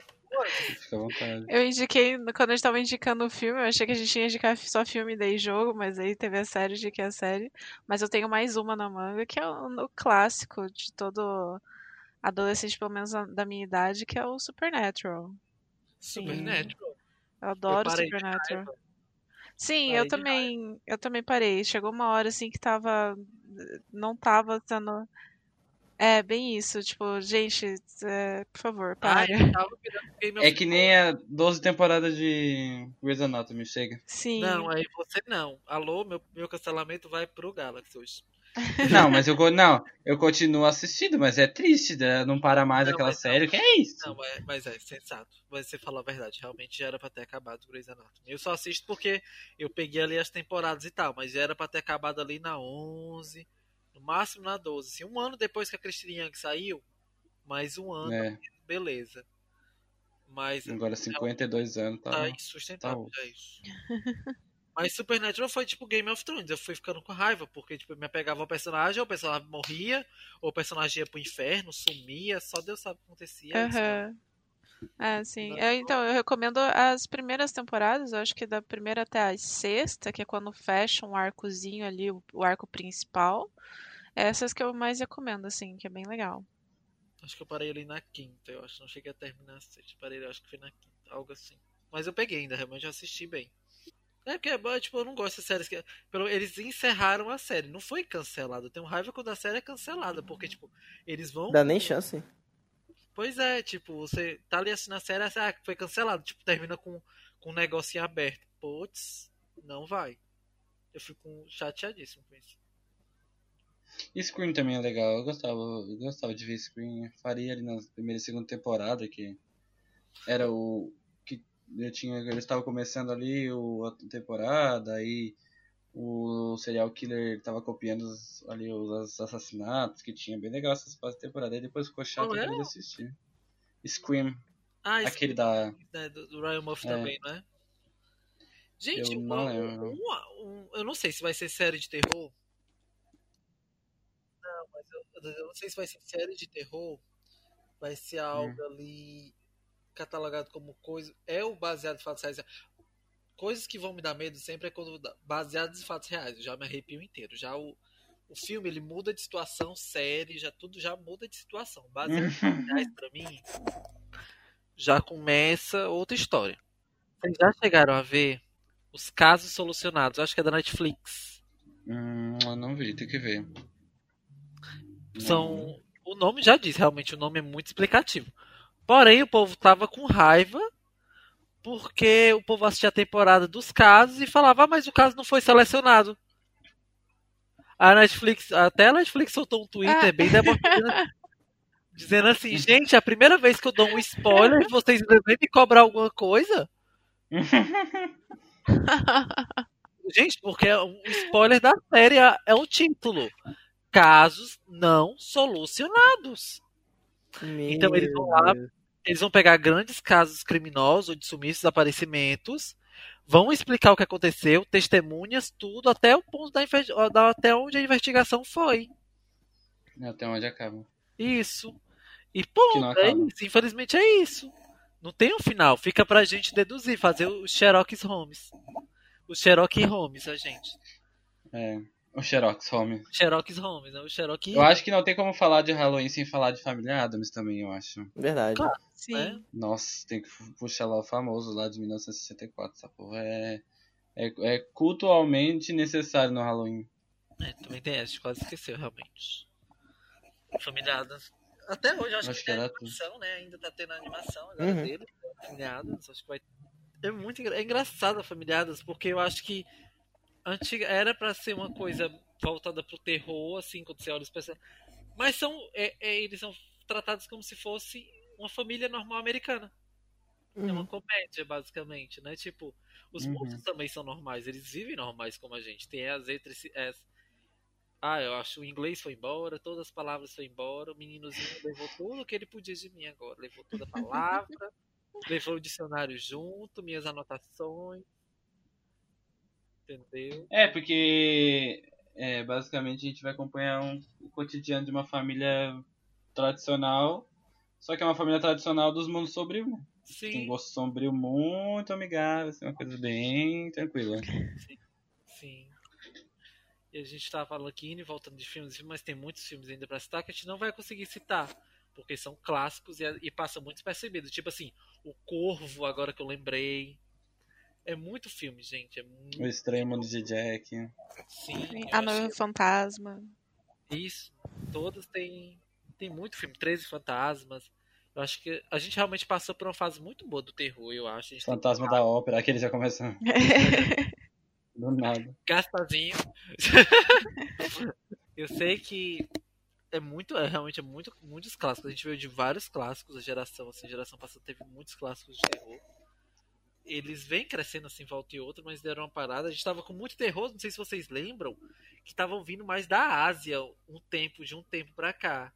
[SPEAKER 2] Fica à vontade.
[SPEAKER 4] Eu indiquei, quando a gente tava indicando o filme, eu achei que a gente ia indicar só filme daí jogo, mas aí teve a série, indiquei a série. Mas eu tenho mais uma na manga, que é o, o clássico de todo adolescente, pelo menos da minha idade, que é o Supernatural.
[SPEAKER 1] Supernatural.
[SPEAKER 4] Eu adoro
[SPEAKER 1] de
[SPEAKER 4] Supernatural. Sim,
[SPEAKER 1] Parei
[SPEAKER 4] eu também, eu também parei. Chegou uma hora assim que tava, não tava sendo, é bem isso, tipo, gente, é, por favor, para.
[SPEAKER 1] eu
[SPEAKER 2] É que nem a 12 temporadas de Grey's Anatomy, chega.
[SPEAKER 4] Sim.
[SPEAKER 1] Não, aí você não. Alô, meu, meu cancelamento vai pro Galaxy hoje.
[SPEAKER 2] Não, mas eu, não, eu continuo assistindo, mas é triste, né? não para mais
[SPEAKER 1] Não,
[SPEAKER 2] aquela
[SPEAKER 1] mas não.
[SPEAKER 2] série, que é isso?
[SPEAKER 1] Não, mas, mas é sensato. Mas você falou a verdade. Realmente já era pra ter acabado o Grey's Anatomy. Eu só assisto porque eu peguei ali as temporadas e tal. Mas já era pra ter acabado ali na 11. No máximo na 12. Assim, um ano depois que a Christine Young saiu. Mais um ano,
[SPEAKER 2] É,
[SPEAKER 1] beleza. Mas
[SPEAKER 2] agora 52 anos, tá?
[SPEAKER 1] tá insustentável
[SPEAKER 2] tá
[SPEAKER 1] já isso. Mas Supernatural foi tipo Game of Thrones. Eu fui ficando com raiva, porque tipo, me apegava ao personagem, ou o personagem morria, ou o personagem ia pro inferno, sumia, só Deus sabe o que acontecia.
[SPEAKER 4] Aham. É, sim. Eu, então, eu recomendo as primeiras temporadas, eu acho que da primeira até a sexta, que é quando fecha um arcozinho ali, o, o arco principal. Essas que eu mais recomendo, assim, que é bem legal.
[SPEAKER 1] Acho que eu parei ali na quinta, eu acho. Não cheguei a terminar a sexta. Parei, acho que foi na quinta, algo assim. Mas eu peguei ainda, realmente eu assisti bem. É porque, é, tipo, eu não gosto de séries que. Pelo, eles encerraram a série, não foi cancelada. Eu tenho raiva quando a série é cancelada, porque, tipo, eles vão.
[SPEAKER 3] Dá nem chance.
[SPEAKER 1] Pois é, tipo, você tá ali assistindo a série, assim, ah, foi cancelado. Tipo, termina com, com um negocinho aberto. Putz, não vai. Eu fico chateadíssimo com isso.
[SPEAKER 2] E Scream também é legal, eu gostava, eu gostava de ver Scream. Eu faria ali na primeira e segunda temporada, que era o. eu tinha. Eles estavam começando ali o, a temporada, aí o serial killer tava copiando os, ali os assassinatos que tinha. Bem legal essas da temporada. Aí depois ficou chato eu
[SPEAKER 1] é?
[SPEAKER 2] de assistir. Scream,
[SPEAKER 1] Ah,
[SPEAKER 2] aquele da.
[SPEAKER 1] né, do, Ryan Murphy
[SPEAKER 2] É.
[SPEAKER 1] também, não é? Gente,
[SPEAKER 2] Eu não
[SPEAKER 1] um- um- eu não sei se vai ser série de terror. Não, mas eu, eu não sei se vai ser série de terror. Vai ser algo
[SPEAKER 2] Hum.
[SPEAKER 1] ali catalogado como coisa. É o baseado em fatos reais. Coisas que vão me dar medo sempre é quando baseados em fatos reais. Eu já me arrepio inteiro. Já o, o filme ele muda de situação, série, já tudo já muda de situação. Baseado em fatos reais pra mim, já começa outra história. Vocês já chegaram a ver os casos solucionados? Eu acho que é da Netflix.
[SPEAKER 2] Hum, eu não vi, tem que ver.
[SPEAKER 1] São. O nome já diz, realmente, o nome é muito explicativo. Porém, o povo tava com raiva porque o povo assistia a temporada dos casos e falava, ah, mas o caso não foi selecionado. A Netflix, até a Netflix soltou um Twitter
[SPEAKER 4] Ah.
[SPEAKER 1] bem demonstrando, dizendo assim, gente, é a primeira vez que eu dou um spoiler e vocês vêm me cobrar alguma coisa? Gente, porque é um spoiler da série é- é o título. Casos não solucionados. Então eles vão lá,
[SPEAKER 3] Meu
[SPEAKER 1] Eles vão pegar grandes casos criminosos ou de sumiços, desaparecimentos, vão explicar o que aconteceu, testemunhas, tudo, até o ponto da, até onde a investigação foi.
[SPEAKER 2] Até onde acaba.
[SPEAKER 1] Isso. E ponto, é isso. Infelizmente é isso. Não tem um final. Fica pra gente deduzir, fazer os Sherlock Holmes. Os Sherlock Holmes, a gente.
[SPEAKER 2] É. O Xerox Home.
[SPEAKER 1] Sherlock Holmes, né? O Sherlock
[SPEAKER 2] Eu acho que não tem como falar de Halloween sem falar de Família Adams também, eu acho.
[SPEAKER 3] Verdade.
[SPEAKER 1] Claro.
[SPEAKER 4] Sim.
[SPEAKER 1] né?
[SPEAKER 2] Nossa, tem que puxar lá o famoso lá de 1964, essa porra é, é, é cultualmente necessário no Halloween.
[SPEAKER 1] É, também tem essa, a gente quase esqueceu, realmente. Família Adams. Até hoje, eu acho,
[SPEAKER 2] Acho
[SPEAKER 1] que,
[SPEAKER 2] que
[SPEAKER 1] tem animação, né? Ainda tá tendo a animação agora
[SPEAKER 3] Uhum.
[SPEAKER 1] dele. Família Adams, acho que vai. É muito engra... é engraçado a Familiadas, porque eu acho que antiga era para ser uma coisa voltada pro terror, assim, quando você olha os personagens. Mas são. É, é, eles são tratados como se fosse uma família normal americana. É uma comédia, basicamente, né? Tipo, os
[SPEAKER 2] Uhum.
[SPEAKER 1] monstros também são normais, eles vivem normais como a gente. Tem as as... Ah, eu acho o inglês foi embora, todas as palavras foi embora, o meninozinho levou tudo que ele podia de mim agora. Levou toda a palavra, levou o dicionário junto, minhas anotações. Entendeu?
[SPEAKER 2] É, porque é, basicamente a gente vai acompanhar um, o cotidiano de uma família tradicional, só que é uma família tradicional dos mundos sombrios. né? Tem um
[SPEAKER 1] Sim,
[SPEAKER 2] gosto sombrio muito amigável, assim, uma coisa bem tranquila.
[SPEAKER 1] sim. E a gente tá falando aqui, indo e voltando de filmes, mas tem muitos filmes ainda pra citar que a gente não vai conseguir citar. Porque são clássicos e, e passam muito despercebidos. Tipo assim, O Corvo, agora que eu lembrei. É muito filme, gente. É muito.
[SPEAKER 2] O Mundo de Jack.
[SPEAKER 1] Sim,
[SPEAKER 4] A Noiva Fantasma.
[SPEAKER 1] que Isso. Todos têm. Tem muito filme. 13 Fantasmas. Eu acho que a gente realmente passou por uma fase muito boa do terror, eu acho. A gente tem
[SPEAKER 2] Fantasma da Ópera, aquele já começa do nada.
[SPEAKER 1] Gaspazinho. eu sei que é muito, é, realmente é muito, muitos clássicos. A gente veio de vários clássicos, a geração, assim, a geração passada teve muitos clássicos de terror. Eles vêm crescendo assim, volta e outra, mas deram uma parada. A gente tava com muito terror, não sei se vocês lembram, que estavam vindo mais da Ásia um tempo, de um tempo pra cá.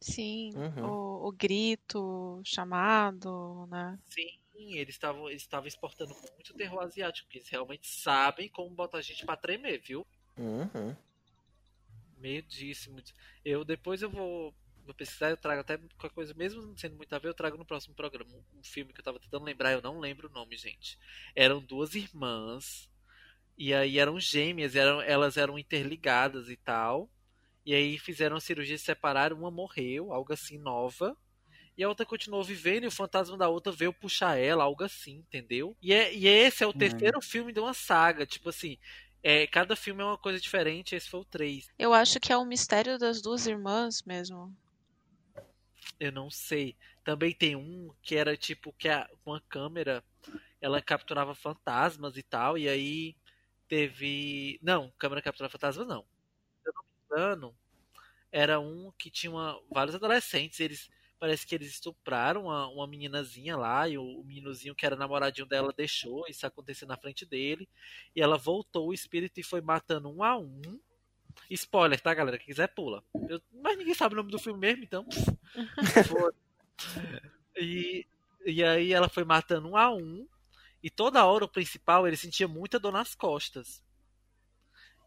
[SPEAKER 4] Sim,
[SPEAKER 3] Uhum.
[SPEAKER 4] o, o grito, o chamado, né?
[SPEAKER 1] Sim, eles estavam eles estavam exportando muito terror asiático, porque eles realmente sabem como botar a gente pra tremer, viu?
[SPEAKER 3] Uhum.
[SPEAKER 1] Medíssimo. Eu depois eu vou, vou pesquisar, eu trago até qualquer coisa, mesmo não sendo muito a ver, eu trago no próximo programa. Um, filme que eu tava tentando lembrar, eu não lembro o nome, gente. Eram duas irmãs, e aí eram gêmeas, eram, elas eram interligadas e tal. E aí fizeram a cirurgia, se separaram, uma morreu, algo assim, nova. E a outra continuou vivendo e o fantasma da outra veio puxar ela, algo assim, entendeu? E, é, e esse é o
[SPEAKER 2] Hum.
[SPEAKER 1] terceiro filme de uma saga, tipo assim, é, cada filme é uma coisa diferente, esse foi o três.
[SPEAKER 4] Eu acho que é o mistério das duas irmãs mesmo.
[SPEAKER 1] Eu não sei. Também tem um que era tipo que a, uma câmera ela capturava fantasmas e tal, e aí teve. Não, câmera capturava fantasmas não. Se eu não me engano, era um que tinha uma- vários adolescentes, eles. Parece que eles estupraram uma, uma meninazinha lá, e o, o meninozinho que era namoradinho dela deixou isso acontecer na frente dele. E ela voltou o espírito e foi matando um a um. Spoiler, tá, galera? Quem quiser pula. Eu- mas ninguém sabe o nome do filme mesmo, então. E, e aí ela foi matando um a um. E toda hora o principal ele sentia muita dor nas costas.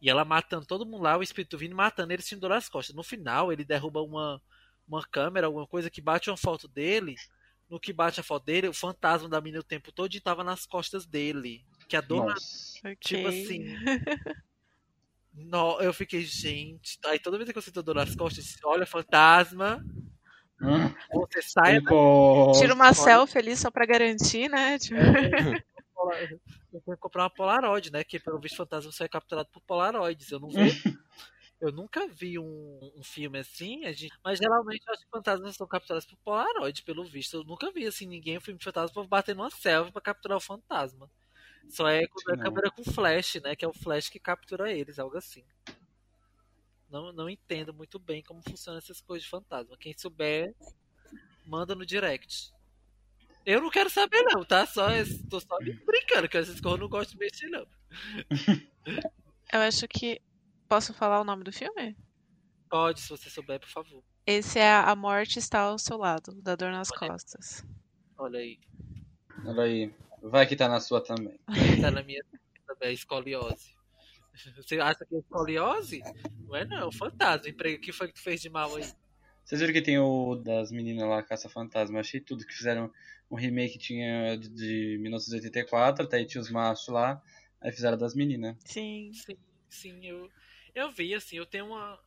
[SPEAKER 1] E ela matando todo mundo lá, o espírito vindo matando ele sentindo dor nas costas. No final ele derruba uma, uma câmera, alguma coisa que bate uma foto dele. No que bate a foto dele, o fantasma da menina o tempo todo estava nas costas dele. Que a dor na
[SPEAKER 2] Nossa.
[SPEAKER 1] Tipo
[SPEAKER 4] Ok.
[SPEAKER 1] assim. No, eu fiquei, gente. Aí toda vez que eu sinto dor nas costas, eu disse, olha, fantasma,
[SPEAKER 2] Hum,
[SPEAKER 1] você sai
[SPEAKER 2] encosta.
[SPEAKER 4] Tira uma selfie ali só pra garantir, né? Tipo,
[SPEAKER 1] Eu tenho que comprar uma Polaroid, né? Que pelo visto fantasma só é capturado por Polaroids. Eu não vejo. Eu nunca vi um, um filme assim, a gente- mas geralmente eu acho que fantasmas são capturados por Polaroid, pelo visto. Eu nunca vi assim ninguém um filme de fantasma por bater numa selfie pra capturar o fantasma. Só é quando é
[SPEAKER 2] Não.
[SPEAKER 1] câmera com flash, né? Que é o flash que captura eles, algo assim. Não, não entendo muito bem como funcionam essas coisas de fantasma. Quem souber, manda no direct. Eu não quero saber, não, tá? Só, tô só me brincando, que essas coisas eu não gosto de mexer, não.
[SPEAKER 4] eu acho que. Posso falar o nome do filme?
[SPEAKER 1] Pode, se você souber, por favor.
[SPEAKER 4] Esse é A Morte Está ao Seu Lado, da Dor nas
[SPEAKER 1] Olha.
[SPEAKER 4] Costas.
[SPEAKER 1] Olha aí.
[SPEAKER 2] Olha aí. Vai que tá na sua também.
[SPEAKER 1] Tá na minha também, a escoliose. Você acha que é escoliose? Não é não, fantasma. Emprego, o que foi que tu fez de mal aí?
[SPEAKER 2] Vocês viram que tem o das meninas lá, Caça Fantasma? Achei tudo que fizeram um remake tinha de, de 1984, até aí tinha os machos lá, aí fizeram das meninas.
[SPEAKER 4] Sim.
[SPEAKER 1] Sim, sim, eu, eu vi, assim, eu tenho uma.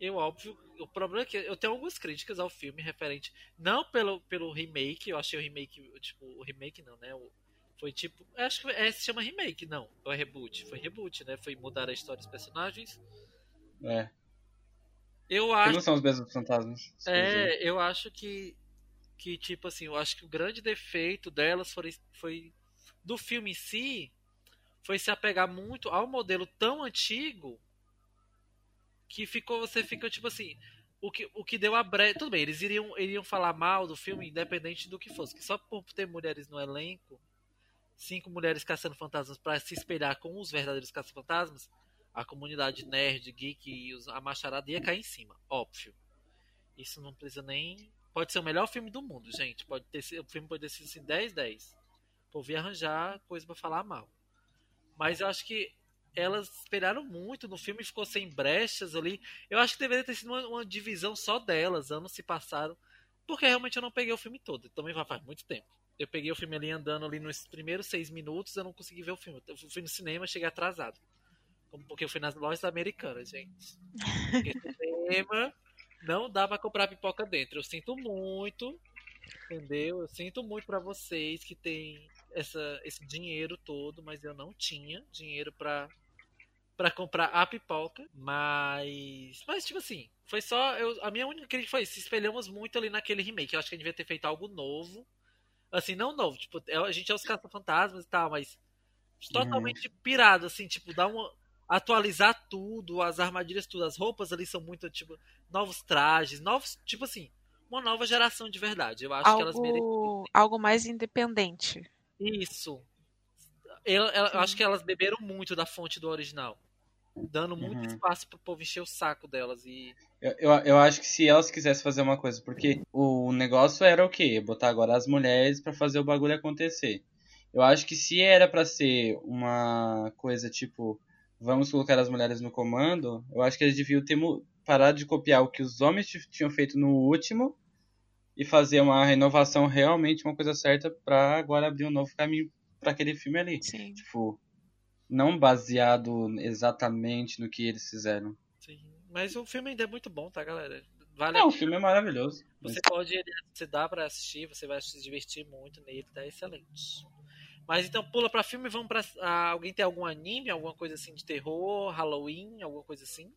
[SPEAKER 1] Eu, óbvio, o problema é que eu tenho algumas críticas ao filme referente. Não pelo, pelo remake, eu achei o remake, tipo, o remake não, né? O, foi tipo. Acho que é, se chama remake, não. Ou é reboot? Foi reboot, né? Foi mudar a história dos personagens.
[SPEAKER 2] É.
[SPEAKER 1] Eu acho.
[SPEAKER 2] não são os mesmos fantasmas.
[SPEAKER 1] É, eu acho que. Que, tipo assim, eu acho que o grande defeito delas foi, foi do filme em si foi se apegar muito ao modelo tão antigo que ficou você fica tipo assim o que, o que deu a brecha tudo bem eles iriam iriam falar mal do filme independente do que fosse que só por ter mulheres no elenco cinco mulheres caçando fantasmas para se espelhar com os verdadeiros caça-fantasmas a comunidade nerd geek e a macharada ia cair em cima óbvio isso não precisa nem pode ser o melhor filme do mundo gente pode ter o filme pode ter sido assim 10 10 por vir arranjar coisa para falar mal mas eu acho que elas esperaram muito no filme ficou sem brechas ali. Eu acho que deveria ter sido uma, uma, divisão só delas, anos se passaram. Porque realmente eu não peguei o filme todo. Também faz muito tempo. Eu peguei o filme ali andando ali nos primeiros seis minutos, eu não consegui ver o filme. Eu fui no cinema, cheguei atrasado. Porque eu fui nas lojas americanas, gente. Porque cinema não dá pra comprar pipoca dentro. Eu sinto muito, entendeu? Eu sinto muito para vocês que tem essa, esse dinheiro todo, mas eu não tinha dinheiro para para comprar a pipoca, mas mas tipo assim, foi só eu, a minha única crítica foi se espelhamos muito ali naquele remake. Eu acho que a gente devia ter feito algo novo. Assim, não novo, tipo, é, a gente é os caça-fantasmas e tal, mas totalmente uhum. pirado assim, tipo, dar uma atualizar tudo, as armadilhas, tudo, as roupas ali são muito tipo novos trajes, novos, tipo assim, uma nova geração de verdade. Eu acho
[SPEAKER 4] algo,
[SPEAKER 1] que elas merecem
[SPEAKER 4] algo mais independente.
[SPEAKER 1] Isso. Eu, eu, eu, acho que elas beberam muito da fonte do original. Dando muito uhum. espaço pro povo encher o saco delas. E...
[SPEAKER 2] Eu, eu, eu, acho que se elas quisessem fazer uma coisa, porque o negócio era o quê? Botar agora as mulheres para fazer o bagulho acontecer. Eu acho que se era para ser uma coisa tipo, vamos colocar as mulheres no comando, eu acho que eles deviam ter parado de copiar o que os homens tinham feito no último e fazer uma renovação realmente uma coisa certa para agora abrir um novo caminho para aquele filme ali.
[SPEAKER 4] Sim.
[SPEAKER 2] Tipo, não baseado exatamente no que eles fizeram.
[SPEAKER 1] Sim. Mas o filme ainda é muito bom, tá, galera? Vale
[SPEAKER 2] não, o filme é maravilhoso.
[SPEAKER 1] Você mas... pode, se dá para assistir, você vai se divertir muito nele, tá excelente. Mas então pula para filme, vamos para ah, alguém tem algum anime, alguma coisa assim de terror, Halloween, alguma coisa assim?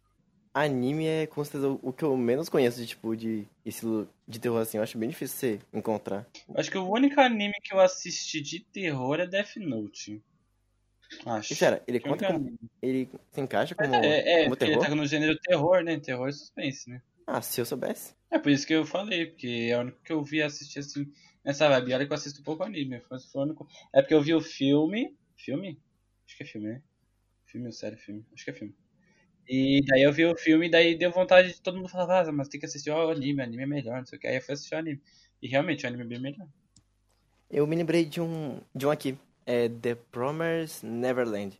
[SPEAKER 3] Anime é com certeza o que eu menos conheço de tipo de estilo de terror assim. Eu acho bem difícil você encontrar.
[SPEAKER 2] Acho que o único anime que eu assisti de terror é Death Note. Acho.
[SPEAKER 3] E, sério, ele conta como, Ele se encaixa como,
[SPEAKER 2] é, é,
[SPEAKER 3] como terror?
[SPEAKER 2] Ele tá no gênero terror, né? Terror e suspense, né?
[SPEAKER 3] Ah, se eu soubesse.
[SPEAKER 2] É por isso que eu falei, porque é o único que eu vi assistir assim nessa vibe. Olha que eu assisto pouco anime. Único... É porque eu vi o filme. Filme? Acho que é filme, né? Filme ou série? Filme. Acho que é filme. E daí eu vi o filme e daí deu vontade de todo mundo falar, ah, mas tem que assistir o anime, o anime é melhor, não sei o que. Aí eu fui assistir o anime. E realmente o anime é bem melhor.
[SPEAKER 3] Eu me lembrei de um, de um aqui. É The Promised Neverland.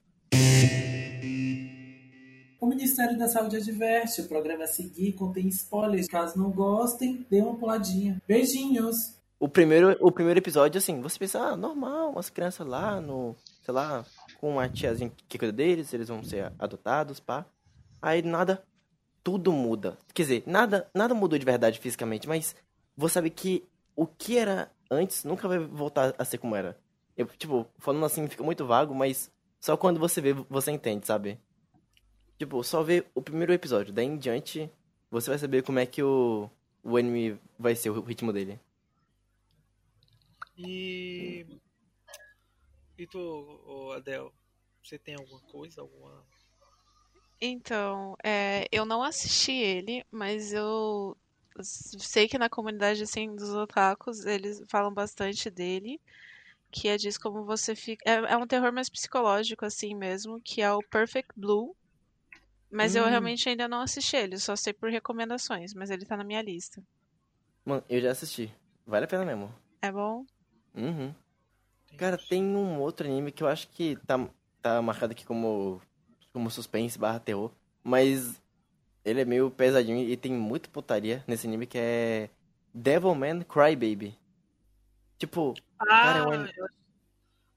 [SPEAKER 5] O Ministério da Saúde adverte, o programa a seguir contém spoilers. Caso não gostem, dê uma puladinha. Beijinhos!
[SPEAKER 3] O primeiro, o primeiro episódio, assim, você pensa, ah, normal, umas crianças lá no, sei lá, com uma tiazinha que cuida deles, eles vão ser adotados, pá. Aí nada, tudo muda. Quer dizer, nada, nada mudou de verdade fisicamente, mas você sabe que o que era antes nunca vai voltar a ser como era. Eu, tipo, falando assim fica muito vago, mas só quando você vê, você entende, sabe? Tipo, só ver o primeiro episódio, daí em diante você vai saber como é que o, o anime vai ser, o ritmo dele.
[SPEAKER 1] E. E tu, Adel, você tem alguma coisa, alguma
[SPEAKER 4] então, é, eu não assisti ele, mas eu sei que na comunidade assim dos otakus eles falam bastante dele, que é diz como você fica, é, é um terror mais psicológico assim mesmo, que é o Perfect Blue. Mas hum. eu realmente ainda não assisti ele, só sei por recomendações, mas ele tá na minha lista.
[SPEAKER 3] Mano, eu já assisti. Vale a pena mesmo.
[SPEAKER 4] É bom?
[SPEAKER 3] Uhum. Cara, tem um outro anime que eu acho que tá, tá marcado aqui como como suspense barra terror. Mas ele é meio pesadinho e tem muita putaria nesse anime que é Devilman Crybaby. Tipo, ah, cara, é um, anime,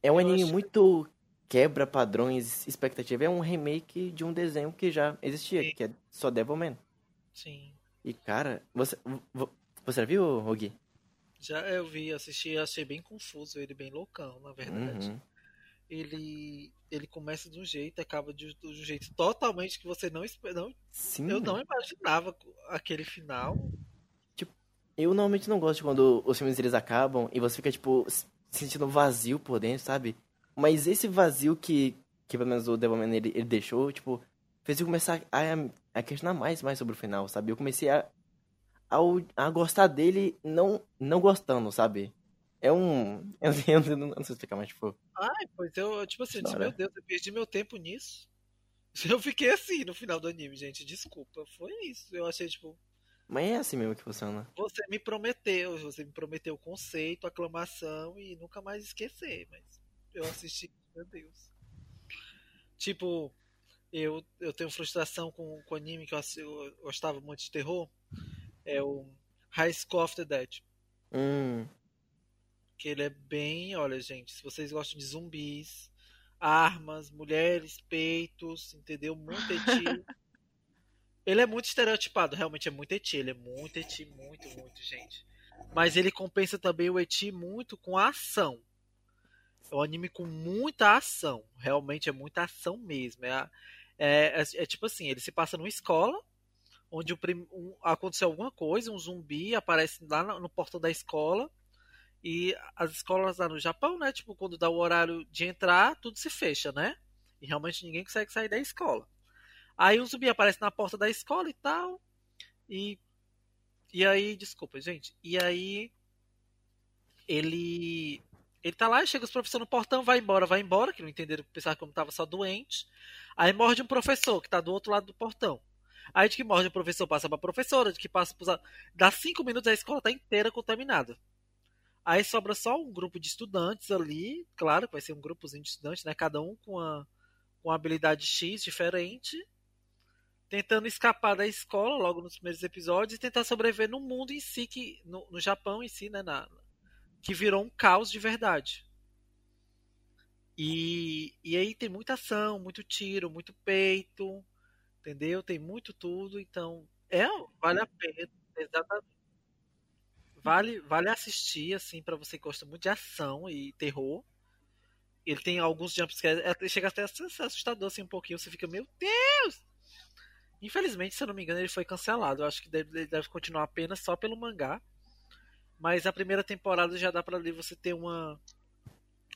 [SPEAKER 3] é um anime muito quebra padrões, expectativa. É um remake de um desenho que já existia, Sim. que é só Devilman.
[SPEAKER 1] Sim.
[SPEAKER 3] E cara, você você já viu, Rogi?
[SPEAKER 1] Já eu vi, assisti, achei bem confuso, ele bem loucão, na verdade. Uhum ele ele começa de um jeito acaba de, de um jeito totalmente que você não esperava.
[SPEAKER 3] Sim.
[SPEAKER 1] Eu não imaginava aquele final.
[SPEAKER 3] Eu normalmente não gosto quando os filmes eles acabam e você fica, tipo, sentindo vazio por dentro, sabe? Mas esse vazio que, que pelo menos o Devilman ele, ele deixou, tipo, fez eu começar a, a questionar mais, mais sobre o final, sabe? Eu comecei a, a, a gostar dele não, não gostando, sabe? É um. Eu, eu, eu não sei explicar, mas tipo.
[SPEAKER 1] Ai, pois eu, tipo assim, disse, meu Deus, eu perdi meu tempo nisso. Eu fiquei assim no final do anime, gente. Desculpa. Foi isso. Eu achei, tipo,
[SPEAKER 3] Mas é assim mesmo que funciona.
[SPEAKER 1] você me prometeu, você me prometeu o conceito, a aclamação e nunca mais esquecer, mas eu assisti, meu Deus. Tipo, eu, eu tenho frustração com o anime que eu, eu gostava muito de terror. É o High School of the Dead.
[SPEAKER 3] Hum.
[SPEAKER 1] Que ele é bem, olha, gente, se vocês gostam de zumbis, armas, mulheres, peitos, entendeu? Muito. ele é muito estereotipado, realmente é muito eti, ele é muito eti, muito, muito, gente. Mas ele compensa também o eti muito com a ação. É um anime com muita ação, realmente é muita ação mesmo. É, é, é- é tipo assim, ele se passa numa escola onde o prim- um- aconteceu alguma coisa, um zumbi aparece lá no portão da escola e as escolas lá no Japão, né? Tipo, quando dá o horário de entrar, tudo se fecha, né? E realmente ninguém consegue sair da escola. Aí um zumbi aparece na porta da escola e tal. E. E aí, desculpa, gente. E aí. Ele. Ele tá lá, chega os professores no portão, vai embora, vai embora, que não entenderam, pensaram que eu tava só doente. Aí morde um professor, que tá do outro lado do portão. Aí de que morde o professor passa pra professora, de que passa pros. a- Dá cinco minutos a escola tá inteira contaminada. Aí sobra só um grupo de estudantes ali, claro que vai ser um grupozinho de estudantes, né? Cada um com uma, com uma habilidade X diferente, tentando escapar da escola logo nos primeiros episódios e tentar sobreviver no mundo em si, que, no, no Japão em si, né? Na, que virou um caos de verdade. E, e aí tem muita ação, muito tiro, muito peito, entendeu? Tem muito tudo, então é vale a pena, exatamente. Vale, vale assistir, assim, pra você que gosta muito de ação e terror. Ele tem alguns jumpscares, até- chega até a ser assustador, assim, um pouquinho. Você fica, meu Deus! Infelizmente, se eu não me engano, ele foi cancelado. Eu acho que deve, ele deve continuar apenas só pelo mangá. Mas a primeira temporada já dá pra ali você ter uma,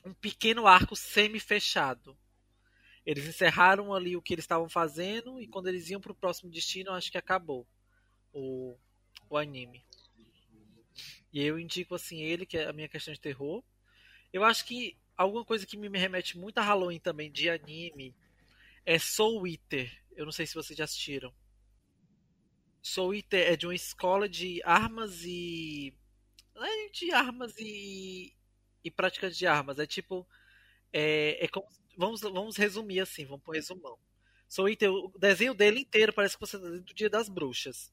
[SPEAKER 1] um pequeno arco semi-fechado. Eles encerraram ali o que eles estavam fazendo e quando eles iam pro próximo destino, acho que acabou o, o anime. E eu indico assim ele, que é a minha questão de terror. Eu acho que alguma coisa que me remete muito a Halloween também de anime é Soul Eater. Eu não sei se vocês já assistiram. Soul Eater é de uma escola de armas e. É de armas e. e práticas de armas. É tipo. É, é como. Vamos, vamos resumir assim, vamos por resumão. Soul Eater, o desenho dele inteiro parece que você tá dentro do Dia das Bruxas.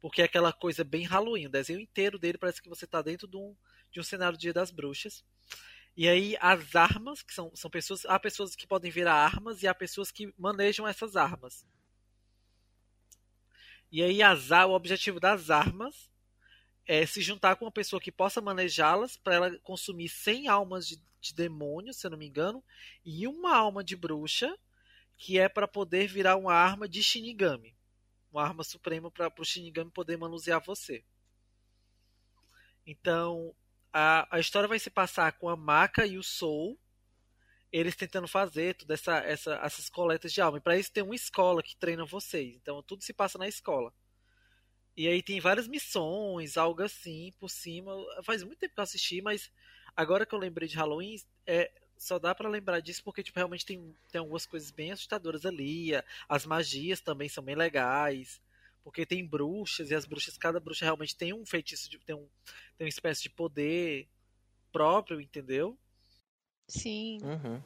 [SPEAKER 1] Porque é aquela coisa bem Halloween. O desenho inteiro dele parece que você tá dentro de um, de um cenário do Dia das Bruxas. E aí as armas, que são, são pessoas. Há pessoas que podem virar armas e há pessoas que manejam essas armas. E aí as, o objetivo das armas é se juntar com uma pessoa que possa manejá-las para ela consumir 100 almas de, de demônio, se eu não me engano, e uma alma de bruxa, que é para poder virar uma arma de Shinigami. Uma arma suprema para o Shinigami poder manusear você. Então, a, a história vai se passar com a Maka e o Soul, eles tentando fazer todas essa, essa, essas coletas de alma. E para isso tem uma escola que treina vocês. Então, tudo se passa na escola. E aí tem várias missões, algo assim, por cima. Faz muito tempo que eu assisti, mas agora que eu lembrei de Halloween, é, só dá pra lembrar disso porque tipo, realmente tem, tem algumas coisas bem assustadoras ali. As magias também são bem legais. Porque tem bruxas, e as bruxas, cada bruxa realmente tem um feitiço, de, tem, um, tem uma espécie de poder próprio, entendeu?
[SPEAKER 4] Sim.
[SPEAKER 3] Uhum.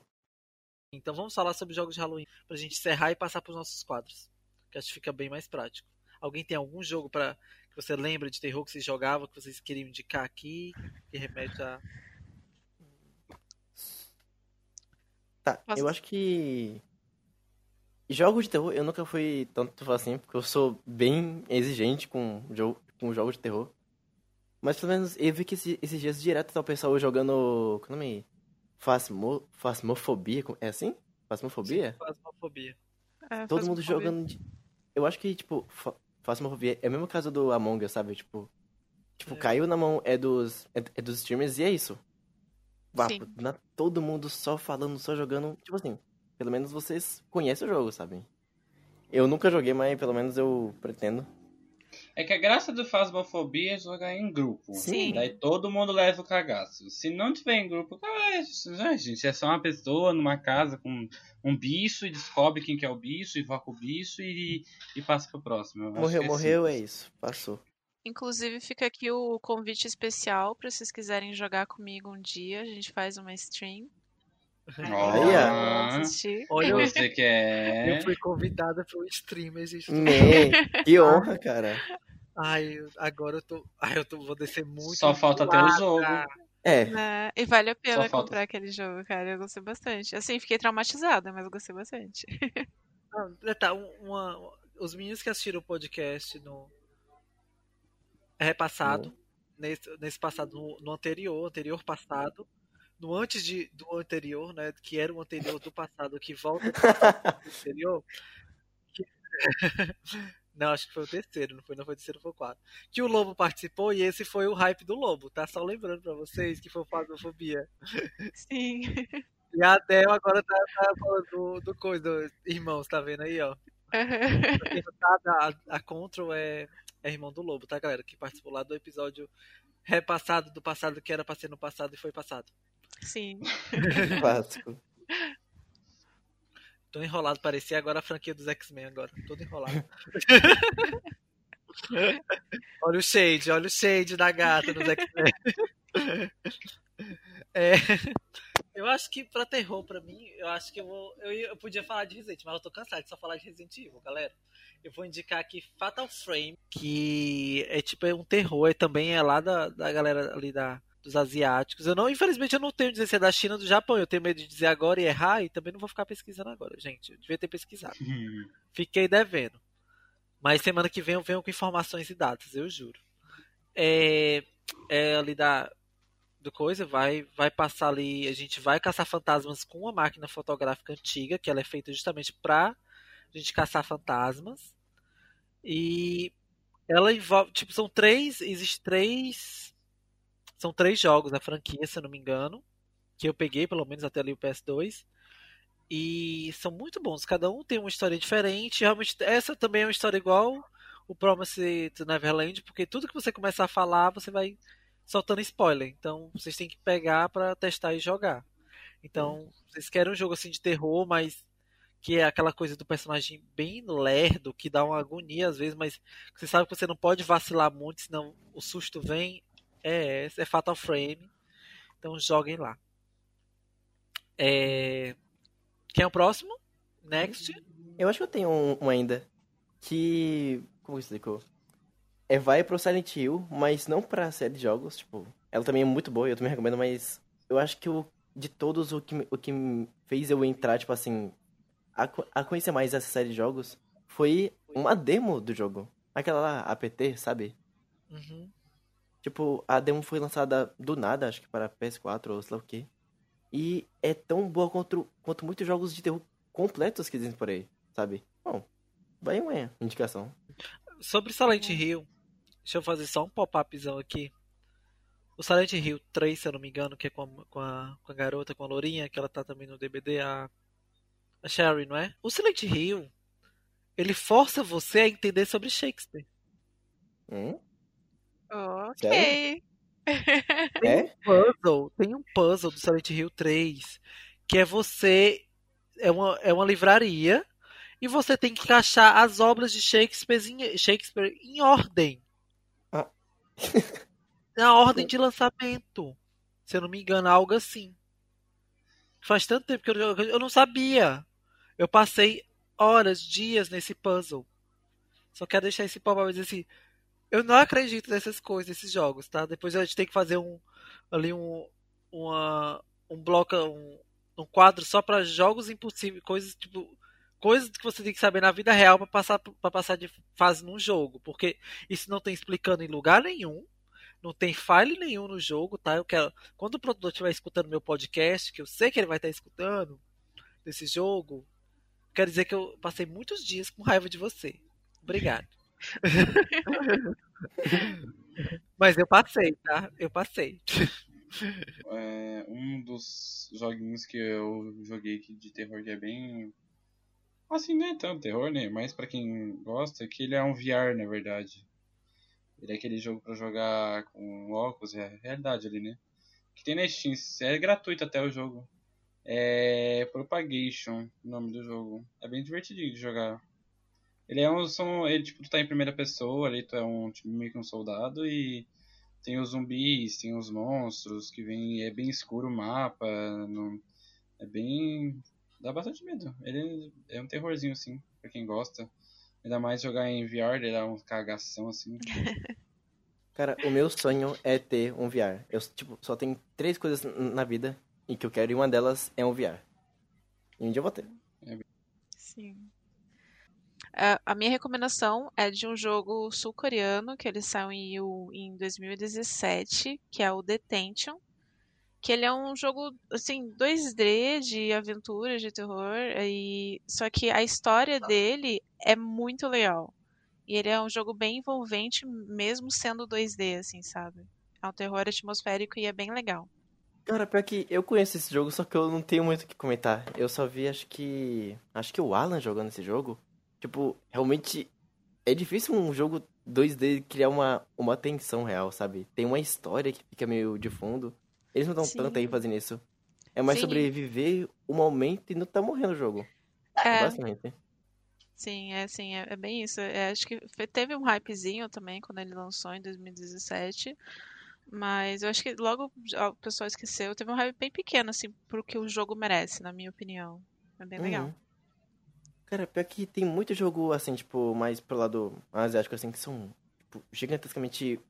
[SPEAKER 1] Então vamos falar sobre jogos de Halloween pra gente encerrar e passar pros nossos quadros. Que acho que fica bem mais prático. Alguém tem algum jogo para que você lembra de terror que vocês jogavam, que vocês queriam indicar aqui, que remete a.
[SPEAKER 3] Tá,
[SPEAKER 4] Posso-
[SPEAKER 3] eu acho que. Jogos de terror, eu nunca fui tanto assim, porque eu sou bem exigente com, jogo, com jogos de terror. Mas pelo menos eu vi que esse- esses dias direto tá o pessoal jogando. Qual é o nome? Fasmo, fasmofobia? É assim? Fasmofobia?
[SPEAKER 1] Fasmofobia.
[SPEAKER 4] É,
[SPEAKER 3] Todo mundo jogando. de- Eu acho que, tipo, fa- fasmofobia é o mesmo caso do Among Us, sabe? Tipo. Tipo,
[SPEAKER 1] É.
[SPEAKER 3] caiu na mão é dos. É, é dos streamers e é isso.
[SPEAKER 4] Sim.
[SPEAKER 3] na, todo mundo só falando, só jogando. Tipo assim, pelo menos vocês conhecem o jogo, sabe? Eu nunca joguei, mas pelo menos eu pretendo.
[SPEAKER 2] É que a graça do Phasmophobia é jogar em grupo.
[SPEAKER 4] Sim.
[SPEAKER 2] Daí todo mundo leva o cagaço. Se não tiver em grupo, ah, gente, é só uma pessoa numa casa com um bicho e descobre quem que é o bicho, invoca o bicho e, e passa pro próximo. Eu acho
[SPEAKER 3] Morreu,
[SPEAKER 2] é
[SPEAKER 3] morreu, é
[SPEAKER 2] simples.
[SPEAKER 3] isso. Passou.
[SPEAKER 4] Inclusive, fica aqui o convite especial pra vocês quiserem jogar comigo um dia. A gente faz uma stream.
[SPEAKER 3] Olha.
[SPEAKER 1] Olha, eu,
[SPEAKER 2] você quer.
[SPEAKER 1] eu fui convidada para o streamer, gente.
[SPEAKER 3] Me, que honra, cara.
[SPEAKER 1] Ai, agora eu tô. Ai, eu tô, vou descer muito.
[SPEAKER 2] Só falta ter o jogo.
[SPEAKER 3] É,
[SPEAKER 4] né? E vale a pena
[SPEAKER 2] falta-
[SPEAKER 4] comprar aquele jogo, cara. Eu gostei bastante. Assim, fiquei traumatizada, mas eu gostei bastante.
[SPEAKER 1] Não, é, tá, um- uma, os meninos que assistiram o podcast no é passado, nesse, nesse passado, no, no anterior, anterior passado, no antes de, do anterior, né, que era o anterior do passado, que volta do anterior. que- Não, acho que foi o terceiro, não foi, não foi o terceiro, foi o quarto. Que o Lobo participou e esse foi o hype do Lobo, tá? Só lembrando pra vocês que foi o Fasmofobia.
[SPEAKER 4] Sim.
[SPEAKER 1] E a Adel agora tá, tá falando do, do coisa, do irmãos, tá vendo aí, ó? Sabe, a, a Control é, é irmão do Lobo, tá, galera? Que participou lá do episódio repassado do passado, que era pra ser no passado e foi passado.
[SPEAKER 4] Sim.
[SPEAKER 3] clássico.
[SPEAKER 1] Tô enrolado, parecia agora a franquia dos X-Men agora. Todo enrolado. olha o shade, olha o shade da gata nos X-Men. É, eu acho que pra terror, pra mim, eu acho que eu vou. Eu, eu podia falar de Resident, mas eu tô cansado de só falar de Resident Evil, galera. Eu vou indicar aqui Fatal Frame, que é tipo é um terror, e também é lá da, da galera ali da, dos asiáticos. Eu não, infelizmente, eu não tenho dizer se é da China ou do Japão. Eu tenho medo de dizer agora e errar, e também não vou ficar pesquisando agora, gente. Eu devia ter pesquisado. Fiquei devendo. Mas semana que vem eu venho com informações e datas, eu juro. É, é ali da do coisa, vai vai passar ali, a gente vai caçar fantasmas com uma máquina fotográfica antiga, que ela é feita justamente pra a gente caçar fantasmas. E ela envolve, tipo, são três, existe três são três jogos da franquia, se eu não me engano, que eu peguei pelo menos até ali o PS2. E são muito bons. Cada um tem uma história diferente. Realmente, essa também é uma história igual o Promise to Neverland, porque tudo que você começar a falar, você vai soltando spoiler. Então, vocês têm que pegar pra testar e jogar. Então, vocês querem um jogo assim de terror, mas que é aquela coisa do personagem bem lerdo, que dá uma agonia às vezes, mas você sabe que você não pode vacilar muito, senão o susto vem. É é Fatal Frame. Então, joguem lá. É... Quem é o próximo? Next.
[SPEAKER 3] Eu acho que eu tenho um, um ainda. Que. Como que explicou? É, vai pro Silent Hill, mas não pra série de jogos. Tipo, ela também é muito boa, eu também recomendo, mas eu acho que o, de todos o que, o que fez eu entrar, tipo assim, a, a conhecer mais essa série de jogos foi uma demo do jogo. Aquela lá, APT, sabe?
[SPEAKER 1] Uhum.
[SPEAKER 3] Tipo, a demo foi lançada do nada, acho que para PS4 ou sei lá o quê. E é tão boa quanto, quanto muitos jogos de terror completos que existem por aí, sabe? Bom, vai uma indicação.
[SPEAKER 1] Sobre Silent Hill, deixa eu fazer só um pop-upzão aqui. O Silent Hill 3, se eu não me engano, que é com a, com a, com a garota, com a lourinha, que ela tá também no DBD, a, a Sherry, não é? O Silent Hill, ele força você a entender sobre Shakespeare.
[SPEAKER 3] Hum?
[SPEAKER 4] Ok.
[SPEAKER 3] É?
[SPEAKER 1] puzzle, tem um puzzle do Silent Hill 3 que é você é uma, é uma livraria e você tem que encaixar as obras de Shakespeare em, Shakespeare em ordem.
[SPEAKER 3] Ah.
[SPEAKER 1] Na ordem de lançamento. Se eu não me engano, algo assim. Faz tanto tempo que eu, eu, eu não sabia. Eu passei horas, dias nesse puzzle. Só quero deixar esse pop dizer assim. Eu não acredito nessas coisas, nesses jogos, tá? Depois a gente tem que fazer um ali um uma, um bloco um, um quadro só para jogos impossíveis, coisas tipo coisas que você tem que saber na vida real para passar para passar de fase num jogo, porque isso não tem explicando em lugar nenhum, não tem file nenhum no jogo, tá? Eu quero quando o produtor estiver escutando meu podcast, que eu sei que ele vai estar escutando desse jogo, quero dizer que eu passei muitos dias com raiva de você. Obrigado. Mas eu passei, tá? Eu passei.
[SPEAKER 2] É, um dos joguinhos que eu joguei aqui de terror que é bem. Assim, não é tanto terror, né? Mas pra quem gosta, que ele é um VR, na verdade. Ele é aquele jogo pra jogar com óculos, é realidade ali, né? Que tem na Steam. É gratuito até o jogo. É Propagation, o nome do jogo. É bem divertidinho de jogar. Ele é um. São, ele, tipo, tu tá em primeira pessoa ali, tu é um tipo, meio que um soldado e tem os zumbis, tem os monstros que vem. É bem escuro o mapa. Não, é bem. dá bastante medo. Ele é um terrorzinho, assim, pra quem gosta. Ainda mais jogar em VR, ele dá uma cagação assim.
[SPEAKER 3] Cara, o meu sonho é ter um VR. Eu, tipo, só tenho três coisas na vida e que eu quero, e uma delas é um VR. E um dia eu vou ter.
[SPEAKER 4] Sim. A- A minha recomendação é de um jogo sul-coreano que ele saiu em, em 2017, que é o Detention. Que ele é um jogo, assim, 2D de aventura, de terror, e... só que a história dele é muito legal. E ele é um jogo bem envolvente, mesmo sendo 2D, assim, sabe? É um terror atmosférico e é bem legal.
[SPEAKER 3] Cara, pior que eu conheço esse jogo, só que eu não tenho muito o que comentar. Eu só vi, acho que. Acho que o Alan jogando esse jogo. Tipo, realmente. É difícil um jogo 2D criar uma, uma tensão real, sabe? Tem uma história que fica meio de fundo. Eles não dão
[SPEAKER 4] Sim.
[SPEAKER 3] tanto aí fazendo isso. É mais
[SPEAKER 4] Sim.
[SPEAKER 3] sobre viver o momento e não tá morrendo o jogo.
[SPEAKER 4] É,
[SPEAKER 3] Basicamente.
[SPEAKER 4] Sim, é assim, é, é bem isso. É, acho que fe- teve um hypezinho também quando ele lançou em 2017, mas eu acho que logo o pessoal esqueceu. Teve um hype bem pequeno, assim, pro que o jogo merece, na minha opinião. É bem legal.
[SPEAKER 3] Cara, pior que tem muito jogo, assim, tipo, mais pro lado asiático, assim, que são, tipo, gigantescamente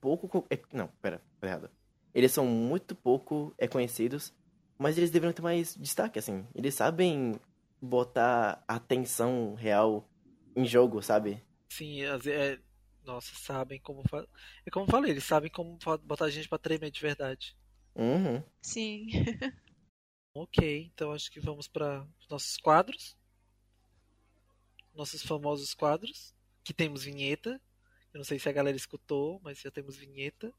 [SPEAKER 3] pouco... co- é- não, pera, tô errado. Eles são muito pouco é, conhecidos, mas eles deveriam ter mais destaque, assim. Eles sabem botar atenção real em jogo, sabe?
[SPEAKER 1] Sim, as- é, nossa, sabem como fa... É como eu falei, eles sabem como botar a gente pra tremer de verdade.
[SPEAKER 3] Uhum.
[SPEAKER 4] Sim.
[SPEAKER 1] Ok, então acho que vamos para nossos quadros. Nossos famosos quadros. Que temos vinheta. Eu não sei se a galera escutou, mas já temos vinheta.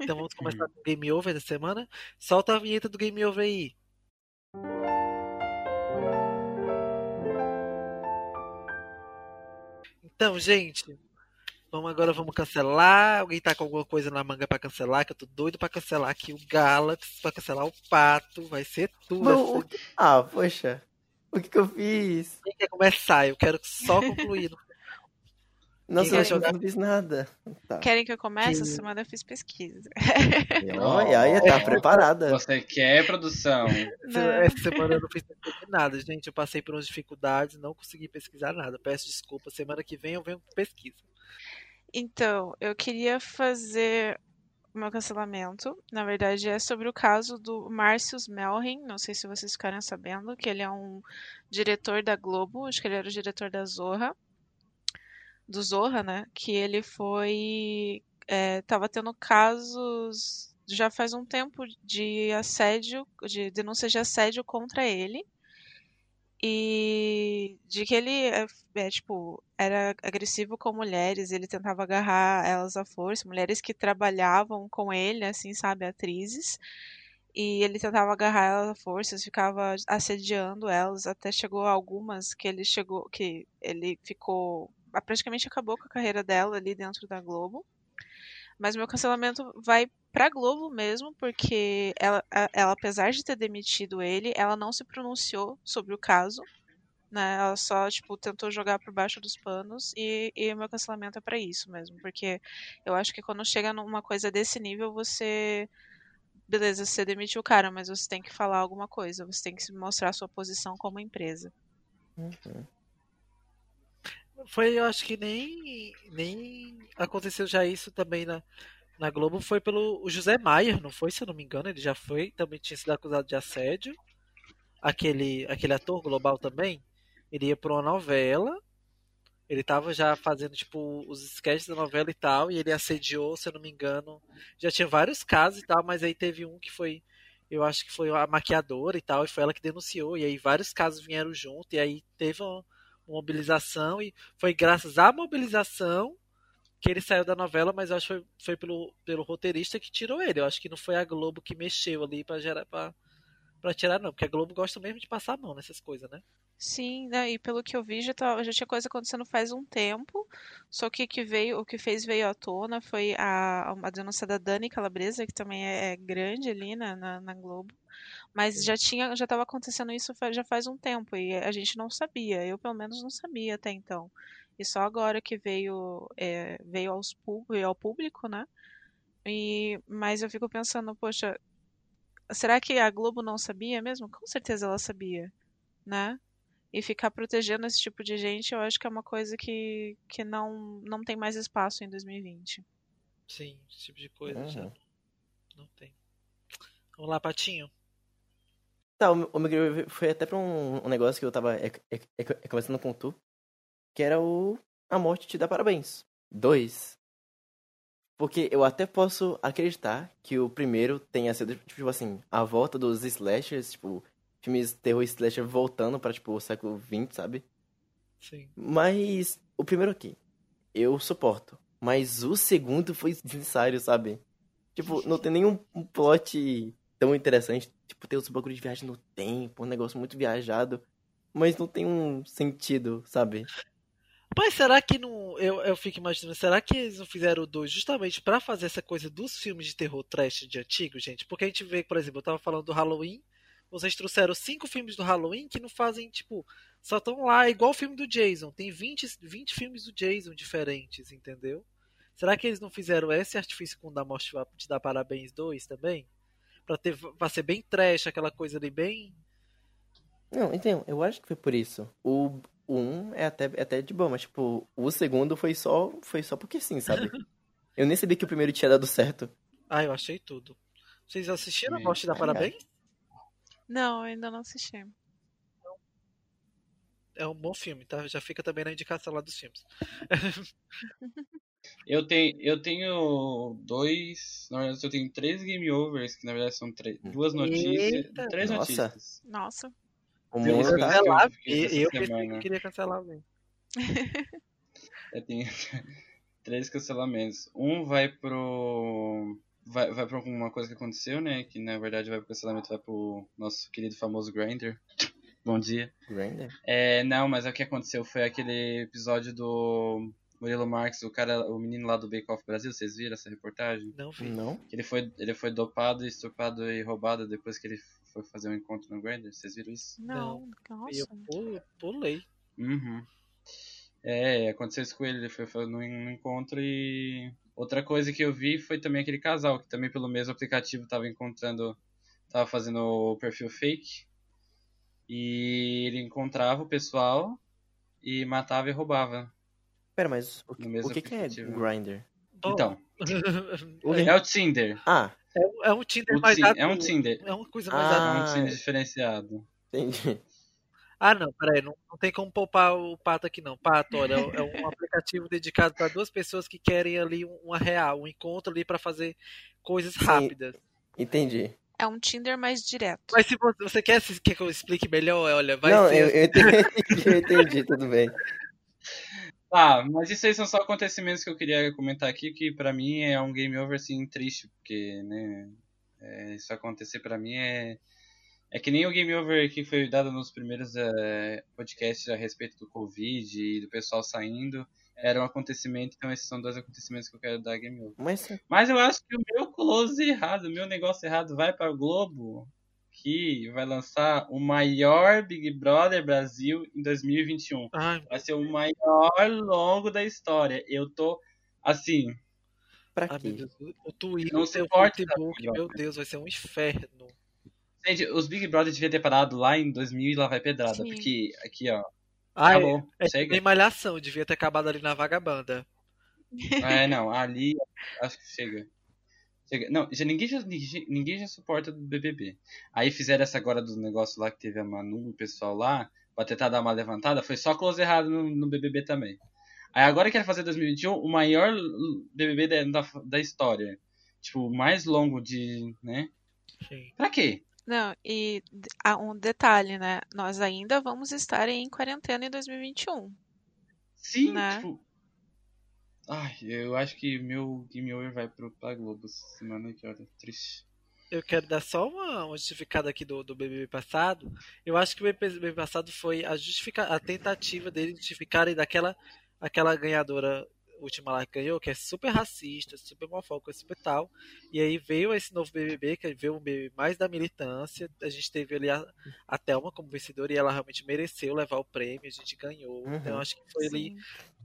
[SPEAKER 1] Então vamos começar com o Game Over da semana. Solta a vinheta do Game Over aí. Então, gente, vamos agora vamos cancelar. Alguém tá com alguma coisa na manga pra cancelar? Que eu tô doido pra cancelar aqui o Galaxy, pra cancelar o Pato. Vai ser tudo.
[SPEAKER 3] Ah, poxa. O que que eu fiz?
[SPEAKER 1] Quem quer começar? Eu quero só concluir.
[SPEAKER 3] Nossa, eu
[SPEAKER 1] jogar?
[SPEAKER 3] não fiz nada. Tá.
[SPEAKER 4] Querem que eu comece?
[SPEAKER 1] Que-
[SPEAKER 4] Essa semana eu fiz pesquisa.
[SPEAKER 3] Olha, olha, tá preparada.
[SPEAKER 2] Você quer produção?
[SPEAKER 1] Essa, essa semana eu não fiz nada, gente. Eu passei por umas dificuldades, não consegui pesquisar nada. Peço desculpa. Semana que vem eu venho com pesquisa.
[SPEAKER 4] Então, eu queria fazer o meu cancelamento. Na verdade, é sobre o caso do Március Melring. Não sei se vocês ficaram sabendo, que ele é um diretor da Globo. Acho que ele era o diretor da Zorra. Do Zorra, né? Que ele foi. É, tava tendo casos já faz um tempo de assédio, de denúncias de assédio contra ele. E de que ele é, é, tipo, era agressivo com mulheres, ele tentava agarrar elas à força, mulheres que trabalhavam com ele, assim, sabe, atrizes. E ele tentava agarrar elas à força, ficava assediando elas, até chegou algumas que ele chegou, que ele ficou, praticamente acabou com a carreira dela ali dentro da Globo. Mas meu cancelamento vai pra Globo mesmo, porque ela, ela, apesar de ter demitido ele, ela não se pronunciou sobre o caso, né? Ela só, tipo, tentou jogar por baixo dos panos e, e o meu cancelamento é pra isso mesmo, porque eu acho que quando chega numa coisa desse nível, você beleza, você demitiu o cara, mas você tem que falar alguma coisa, você tem que mostrar a sua posição como empresa.
[SPEAKER 1] Foi, eu acho que nem, nem aconteceu já isso também na, na Globo. Foi pelo José Maier, não foi? Se eu não me engano, ele já foi, também tinha sido acusado de assédio. Aquele, aquele ator global também. Ele ia pra uma novela. Ele tava já fazendo, tipo, os sketches da novela e tal. E ele assediou, se eu não me engano. Já tinha vários casos e tal, mas aí teve um que foi. Eu acho que foi a maquiadora e tal, e foi ela que denunciou. E aí vários casos vieram junto, e aí teve uma mobilização, e foi graças à mobilização que ele saiu da novela, mas acho que foi, foi pelo, pelo roteirista que tirou ele. Eu acho que não foi a Globo que mexeu ali pra gerar pra, pra tirar, não. Porque a Globo gosta mesmo de passar a mão nessas coisas, né?
[SPEAKER 4] Sim, né, e pelo que eu vi, já, tá, já tinha coisa acontecendo faz um tempo. Só que, que veio, o que fez veio à tona foi a, a denúncia da Dani Calabresa, que também é, é grande ali na, na, na Globo. Mas já tinha, já estava acontecendo isso já faz um tempo e a gente não sabia. Eu pelo menos não sabia até então. E só agora que veio é, veio aos veio ao público, né? E mas eu fico pensando, poxa, será que a Globo não sabia mesmo? Com certeza ela sabia, né? E ficar protegendo esse tipo de gente, eu acho que é uma coisa que, que não, não tem mais espaço em 2020.
[SPEAKER 1] Sim, esse tipo de coisa já
[SPEAKER 3] Uhum.
[SPEAKER 1] não tem. Vamos lá, Patinho.
[SPEAKER 3] Tá, o meu- o meu foi até pra um, um negócio que eu tava é, é, é, é, conversando com tu, que era o A Morte Te Dá Parabéns. Dois. Porque eu até posso acreditar que o primeiro tenha sido, tipo assim, a volta dos slashers, tipo, filmes terror slasher voltando pra, tipo, o século XX, sabe?
[SPEAKER 1] Sim.
[SPEAKER 3] Mas o primeiro aqui, eu suporto. Mas o segundo foi desnecessário, sabe? Tipo, não tem nenhum um plot tão interessante. Tipo, tem os bagulho de viagem no tempo, um negócio muito viajado. Mas não tem um sentido, sabe?
[SPEAKER 1] Mas será que não. Eu, eu fico imaginando, será que eles não fizeram o 2 justamente pra fazer essa coisa dos filmes de terror trash de antigo, gente? Porque a gente vê, por exemplo, eu tava falando do Halloween, vocês trouxeram cinco filmes do Halloween que não fazem, tipo, só estão lá, igual o filme do Jason. Tem 20, 20 filmes do Jason diferentes, entendeu? Será que eles não fizeram esse artifício com o da Morte te dar parabéns 2 também? Pra, ter, pra ser bem trash, aquela coisa ali bem.
[SPEAKER 3] Não, então, eu acho que foi por isso. O, o um é até, é até de boa, mas tipo, o segundo foi só, foi só porque sim, sabe? Eu nem sabia que o primeiro tinha dado certo.
[SPEAKER 1] Ah, eu achei tudo. Vocês assistiram a Morte te dar
[SPEAKER 3] ai,
[SPEAKER 1] parabéns?
[SPEAKER 4] Não, eu ainda não assisti.
[SPEAKER 1] É um bom filme, tá? Já fica também na indicação lá dos filmes.
[SPEAKER 2] Eu tenho, eu tenho dois. Na verdade, eu tenho três game overs, que na verdade são três, duas notícias.
[SPEAKER 1] Eita.
[SPEAKER 2] Três
[SPEAKER 3] Nossa.
[SPEAKER 2] notícias.
[SPEAKER 4] Nossa.
[SPEAKER 3] O mundo tá...
[SPEAKER 2] eu
[SPEAKER 1] Cancelar, eu, que queria cancelar alguém.
[SPEAKER 2] Eu tenho três cancelamentos. Um vai pro. Vai, vai pra alguma coisa que aconteceu, né? Que na verdade vai pro cancelamento, vai pro nosso querido famoso Grindr. Bom dia.
[SPEAKER 3] Grindr?
[SPEAKER 2] É, não, mas o que aconteceu foi aquele episódio do Murilo Marx, o cara, o menino lá do Bake Off Brasil, vocês viram essa reportagem?
[SPEAKER 1] Não vi.
[SPEAKER 3] Não?
[SPEAKER 2] Ele foi, ele foi dopado, estuprado e roubado depois que ele foi fazer um encontro no Grindr, vocês viram isso?
[SPEAKER 4] Não,
[SPEAKER 1] E eu
[SPEAKER 4] nossa.
[SPEAKER 1] pu- pulei.
[SPEAKER 2] Uhum. É, aconteceu isso com ele, ele foi, no, no encontro e. Outra coisa que eu vi foi também aquele casal, que também pelo mesmo aplicativo tava encontrando. Tava fazendo o perfil fake. E ele encontrava o pessoal e matava e roubava.
[SPEAKER 3] Pera, mas o,
[SPEAKER 2] No mesmo
[SPEAKER 3] o que, que é. Grindr?
[SPEAKER 2] Então,
[SPEAKER 3] O quê?
[SPEAKER 2] é o Tinder.
[SPEAKER 3] Ah,
[SPEAKER 1] é, um- é um Tinder
[SPEAKER 2] O
[SPEAKER 1] mais adulto.
[SPEAKER 2] é um Tinder.
[SPEAKER 1] É uma coisa mais
[SPEAKER 3] Ah.
[SPEAKER 2] É
[SPEAKER 1] adulta.
[SPEAKER 2] um Tinder diferenciado.
[SPEAKER 3] entendi.
[SPEAKER 1] Ah, não, peraí, não, não tem como poupar o Pato aqui não. Pato, olha, é um aplicativo dedicado para duas pessoas que querem ali um- uma real, um encontro ali para fazer coisas
[SPEAKER 3] Sim.
[SPEAKER 1] rápidas.
[SPEAKER 3] Entendi.
[SPEAKER 4] É um Tinder mais direto.
[SPEAKER 1] Mas se você, você quer se- quer que eu explique melhor, olha, vai
[SPEAKER 3] não,
[SPEAKER 1] ser.
[SPEAKER 3] eu, eu entendi, eu entendi, tudo bem.
[SPEAKER 2] Tá, mas isso aí são só acontecimentos que eu queria comentar aqui, que pra mim é um game over assim triste, porque, né, é, isso acontecer pra mim é é que nem o game over que foi dado nos primeiros é, podcasts a respeito do Covid e do pessoal saindo, era um acontecimento, então esses são dois acontecimentos que eu quero dar game over.
[SPEAKER 3] Mas
[SPEAKER 2] Mas eu acho que o meu close errado, o meu negócio errado vai pra Globo, que vai lançar o maior Big Brother Brasil em 2021.
[SPEAKER 1] Ai,
[SPEAKER 2] Vai ser o maior longo da história. Eu tô assim.
[SPEAKER 3] pra quê?
[SPEAKER 1] O Twitter,
[SPEAKER 2] Não
[SPEAKER 1] o seu
[SPEAKER 2] suporto
[SPEAKER 1] Facebook,
[SPEAKER 2] essa
[SPEAKER 1] meu Deus, vai ser um inferno.
[SPEAKER 2] Gente, os Big Brother deviam ter parado lá em 2000 e lá vai pedrada.
[SPEAKER 4] Sim.
[SPEAKER 2] Porque aqui, ó.
[SPEAKER 1] Ai,
[SPEAKER 2] Acabou.
[SPEAKER 1] é
[SPEAKER 2] Chega.
[SPEAKER 1] nem malhação, devia ter acabado ali na vagabanda.
[SPEAKER 2] É, não. Ali, acho que chega. Não, já, ninguém, já, ninguém, já suporta do BBB. Aí fizeram essa agora do negócio lá que teve a Manu, o pessoal lá, pra tentar dar uma levantada. Foi só close errado no, no BBB também. Aí agora quer fazer 2021 o maior BBB da, da, da história. Tipo, o mais longo de. né?
[SPEAKER 1] Sim.
[SPEAKER 2] Pra quê?
[SPEAKER 4] Não, e ah, um detalhe, né? Nós ainda vamos estar em quarentena em 2021.
[SPEAKER 2] Sim,
[SPEAKER 4] Né?
[SPEAKER 2] tipo. Ai, eu acho que meu Game Over vai pro, pra Globo semana que olha, triste.
[SPEAKER 1] Eu quero dar só uma, uma justificada aqui do, do BBB passado. Eu acho que o BBB passado foi a, justifica, a tentativa deles justificarem daquela aquela ganhadora última lá que ganhou, que é super racista, super homofóbica, super tal. E aí veio esse novo BBB, que veio um BBB mais da militância. A gente teve ali a, a Thelma como vencedora e ela realmente mereceu levar o prêmio, a gente ganhou.
[SPEAKER 3] Uhum.
[SPEAKER 1] Então acho que foi
[SPEAKER 4] Sim.
[SPEAKER 1] ali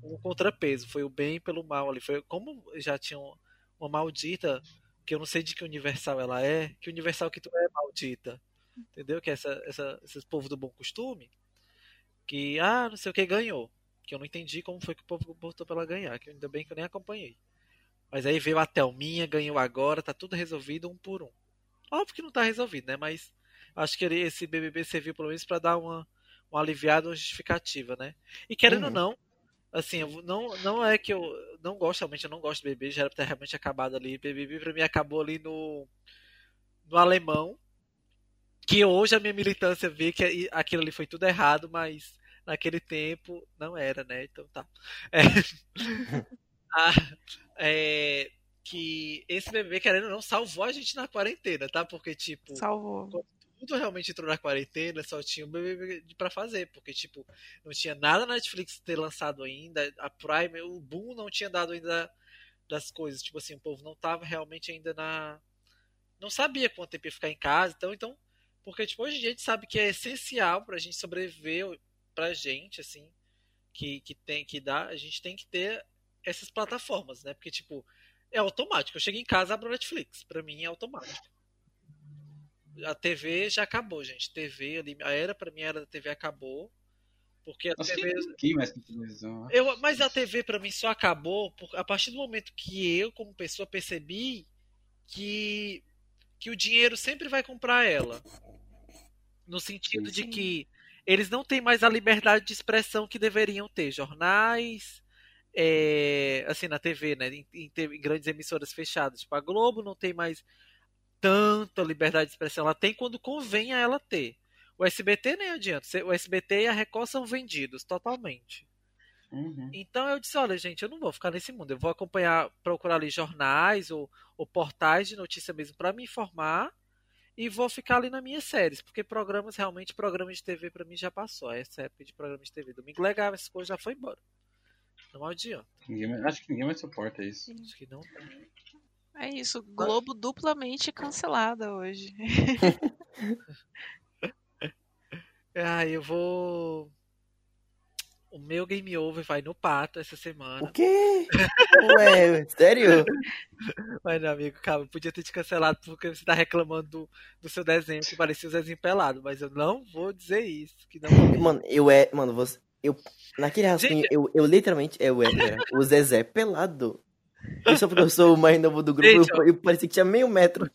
[SPEAKER 1] um contrapeso, foi o bem pelo mal ali. Foi como já tinha um- uma maldita, que eu não sei de que universal ela é, que universal que tu é maldita. Entendeu? Que é essa, essa, esses povos do bom costume. Que, ah, não sei o que ganhou. Que eu não entendi como foi que o povo botou pra ela ganhar. Que ainda bem que eu nem acompanhei. Mas aí veio a Thelminha, ganhou agora, tá tudo resolvido um por um. Óbvio que não tá resolvido, né? Mas acho que esse BBB serviu pelo menos pra dar uma, uma aliviada, uma justificativa, né? E querendo ou
[SPEAKER 3] Uhum.
[SPEAKER 1] não, assim, não, não é que eu não gosto, realmente, eu não gosto de BBB, já era pra ter realmente acabado ali. BBB pra mim acabou ali no, no alemão. Que hoje a minha militância vê que aquilo ali foi tudo errado, mas naquele tempo não era, né? Então tá. É. Ah, é, que esse bebê, querendo ou não, salvou a gente na quarentena, tá? Porque, tipo,
[SPEAKER 4] Salvou.
[SPEAKER 1] tudo realmente entrou na quarentena, só tinha o BBB pra fazer, porque, tipo, não tinha nada na Netflix ter lançado ainda, a Prime, o boom não tinha dado ainda das coisas, tipo assim, o povo não tava realmente ainda na... não sabia quanto tempo ia ficar em casa, então, então porque, tipo, hoje em dia a gente sabe que é essencial pra gente sobreviver, pra gente, assim, que, que tem que dar, a gente tem que ter essas plataformas, né, porque, tipo, é automático, eu chego em casa, abro Netflix, pra mim é automático a TV já acabou, gente. TV ali, a era pra mim era da TV acabou. Porque a
[SPEAKER 2] Nossa,
[SPEAKER 1] TV.
[SPEAKER 2] quem mais televisão?
[SPEAKER 1] Eu, mas a TV pra mim só acabou por, a partir do momento que eu, como pessoa, percebi que, que o dinheiro sempre vai comprar ela. No sentido de que eles não têm mais a liberdade de expressão que deveriam ter. Jornais, é, assim, na TV, né? Em, em em grandes emissoras fechadas. Tipo, a Globo não tem mais tanta liberdade de expressão. Ela tem quando convém a ela ter. O SBT nem adianta. O SBT e a Record são vendidos totalmente.
[SPEAKER 2] Uhum.
[SPEAKER 1] Então eu disse, olha, gente, eu não vou ficar nesse mundo. Eu vou acompanhar, procurar ali jornais ou, ou portais de notícia mesmo para me informar e vou ficar ali nas minhas séries, porque programas realmente, programas de TV para mim já passou. Essa época de programas de TV, Domingo Legal, essas coisas já foi embora. Não adianta.
[SPEAKER 2] Ninguém acho que ninguém mais suporta isso.
[SPEAKER 1] Acho que não.
[SPEAKER 4] É isso, Globo duplamente cancelada hoje.
[SPEAKER 1] Ah, eu vou. O meu game over vai no pato essa
[SPEAKER 3] O
[SPEAKER 1] semana.
[SPEAKER 3] quê? Ué, sério?
[SPEAKER 1] Mas, meu amigo, calma, eu podia ter te cancelado porque você tá reclamando do, do seu desenho que parecia o Zezinho pelado, mas eu não vou dizer isso. Que não mesmo.
[SPEAKER 3] Mano, eu é. Mano, você. Eu, naquele rascunho, eu, eu literalmente. Eu era o Zezé pelado. E só porque eu sou o mais novo do grupo,
[SPEAKER 1] Gente,
[SPEAKER 3] eu, eu parecia que tinha meio metro.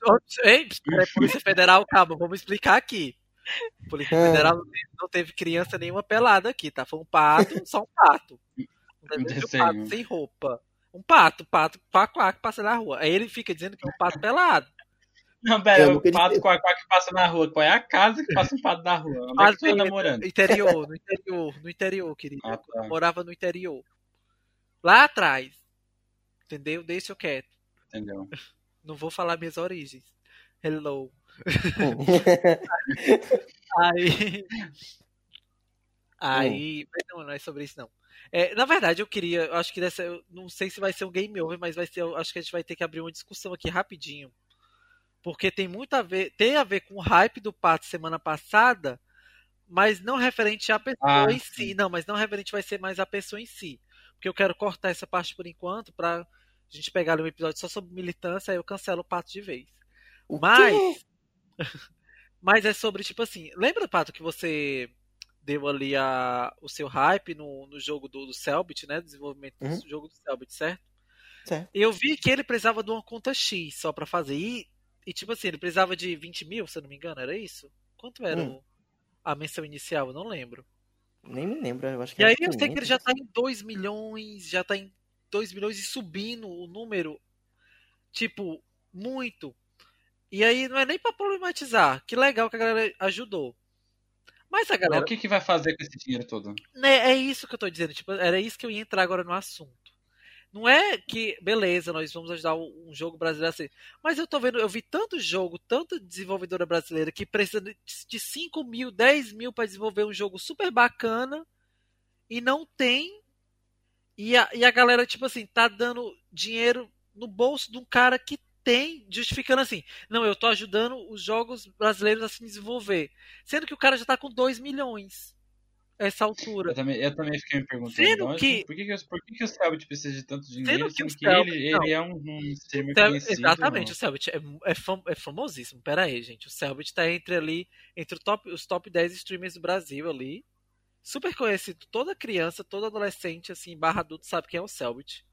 [SPEAKER 1] Ei, Polícia Federal, calma, vamos explicar aqui. Polícia
[SPEAKER 3] Ah.
[SPEAKER 1] Federal não teve, criança nenhuma pelada aqui, tá? Foi um pato, só um pato. Um um pato sem roupa. Um pato, pato, quá, quá, que passa na rua. Aí ele fica dizendo que é um pato pelado.
[SPEAKER 2] Não, pera, o
[SPEAKER 3] nunca
[SPEAKER 2] pato
[SPEAKER 3] disse-
[SPEAKER 2] a que passa na rua. Qual é a casa que passa um pato na rua? Onde é que tu
[SPEAKER 1] vezes,
[SPEAKER 2] namorando?
[SPEAKER 1] No interior, no interior, no interior, querido.
[SPEAKER 2] Ah, tá.
[SPEAKER 1] Eu morava no interior. Lá atrás. Entendeu? Deixa eu quieto.
[SPEAKER 2] Entendeu?
[SPEAKER 1] Não vou falar minhas origens. Hello. Aí. Aí. Mas não, não é sobre isso, não. É, na verdade, eu queria. Eu acho que dessa. Eu não sei se vai ser um game over, mas vai ser. Acho que a gente vai ter que abrir uma discussão aqui rapidinho. Porque tem muito a ver. Tem a ver com o hype do Pato semana passada, mas não referente à pessoa
[SPEAKER 2] Ah,
[SPEAKER 1] em si. Não, mas não referente vai ser mais a pessoa em si. Porque eu quero cortar essa parte por enquanto pra gente pegar ali um episódio só sobre militância, aí eu cancelo o Pato de vez.
[SPEAKER 3] O
[SPEAKER 1] Mas.
[SPEAKER 3] quê?
[SPEAKER 1] Mas é sobre, tipo assim, lembra, Pato, que você deu ali a, o seu hype no, no jogo do, do Selbit, né? Desenvolvimento
[SPEAKER 3] Uhum.
[SPEAKER 1] do jogo do Selbit, certo?
[SPEAKER 3] Certo.
[SPEAKER 1] Eu vi que ele precisava de uma conta X só pra fazer. E, e tipo assim, ele precisava de 20 mil, se eu não me engano, era isso? Quanto era
[SPEAKER 3] Hum.
[SPEAKER 1] o- a menção inicial? Eu não lembro.
[SPEAKER 3] Nem me lembro, eu acho que
[SPEAKER 1] E aí eu sei que ele
[SPEAKER 3] 500.
[SPEAKER 1] já tá em 2 milhões, já tá em 2 milhões e subindo o número, tipo, muito. E aí não é nem pra problematizar. Que legal que a galera ajudou. Mas a galera.
[SPEAKER 2] o que, que vai fazer com esse dinheiro todo?
[SPEAKER 1] Né, é isso que eu tô dizendo. Tipo, era isso que eu ia entrar agora no assunto. Não é que, beleza, nós vamos ajudar um jogo brasileiro assim. Mas eu tô vendo, eu vi tanto jogo, tanta desenvolvedora brasileira que precisa de 5 mil, 10 mil para desenvolver um jogo super bacana e não tem. E a, e a galera, tipo assim, tá dando dinheiro no bolso de um cara que tem, justificando assim, não, eu tô ajudando os jogos brasileiros a se desenvolver. Sendo que o cara já tá com 2 milhões essa altura.
[SPEAKER 2] Eu também, eu também fiquei me perguntando,
[SPEAKER 1] Sendo que-
[SPEAKER 2] por, que, que, por que, que o Selbit precisa de tanto dinheiro,
[SPEAKER 1] que
[SPEAKER 2] sendo que,
[SPEAKER 1] Selbit-
[SPEAKER 2] ele, ele é um, um streamer conhecido.
[SPEAKER 1] Exatamente,
[SPEAKER 2] não?
[SPEAKER 1] o Selbit é, é, fam- é famosíssimo. Pera aí, gente. O Selbit tá entre ali, entre o top, os top 10 streamers do Brasil ali. Super conhecido. Toda criança, todo adolescente, assim, barra adulto, sabe quem é o Selbit.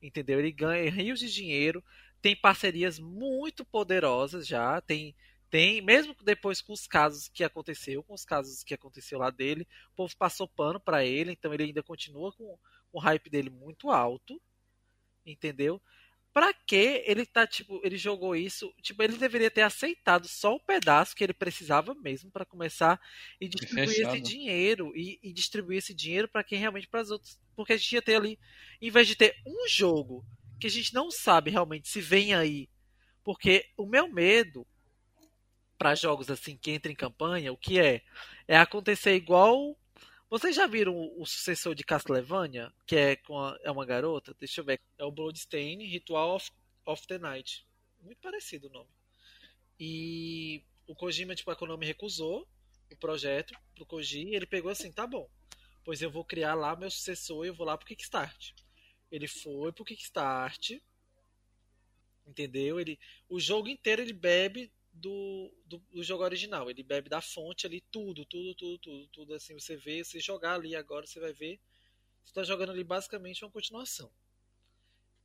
[SPEAKER 1] Entendeu? Ele ganha rios de dinheiro, tem parcerias muito poderosas já, tem tem, mesmo depois com os casos que aconteceu, com os casos que aconteceu lá dele, o povo passou pano pra ele, então ele ainda continua com o hype dele muito alto, entendeu? Pra que ele tá, tipo, ele jogou isso, tipo, ele deveria ter aceitado só o pedaço que ele precisava mesmo pra começar e distribuir esse
[SPEAKER 2] fechado.
[SPEAKER 1] dinheiro e, e distribuir esse dinheiro pra quem realmente para os outros, porque a gente ia ter ali, em vez de ter um jogo que a gente não sabe realmente se vem aí, porque o meu medo para jogos assim que entram em campanha, o que é? É acontecer igual. Vocês já viram o, sucessor de Castlevania, que é com a- é uma garota? Deixa eu ver. É o Bloodstain Ritual of, of the Night. Muito parecido o nome. E o Kojima, tipo, a Konami recusou o projeto pro Koji ele pegou assim, tá bom. Pois eu vou criar lá meu sucessor e eu vou lá pro Kickstart. Ele foi pro Kickstart. Entendeu? Ele, o jogo inteiro ele bebe do, do, do jogo original. Ele bebe da fonte ali, tudo, tudo, tudo, tudo, tudo. Assim, você vê, você jogar ali agora, você vai ver. Você tá jogando ali basicamente uma continuação.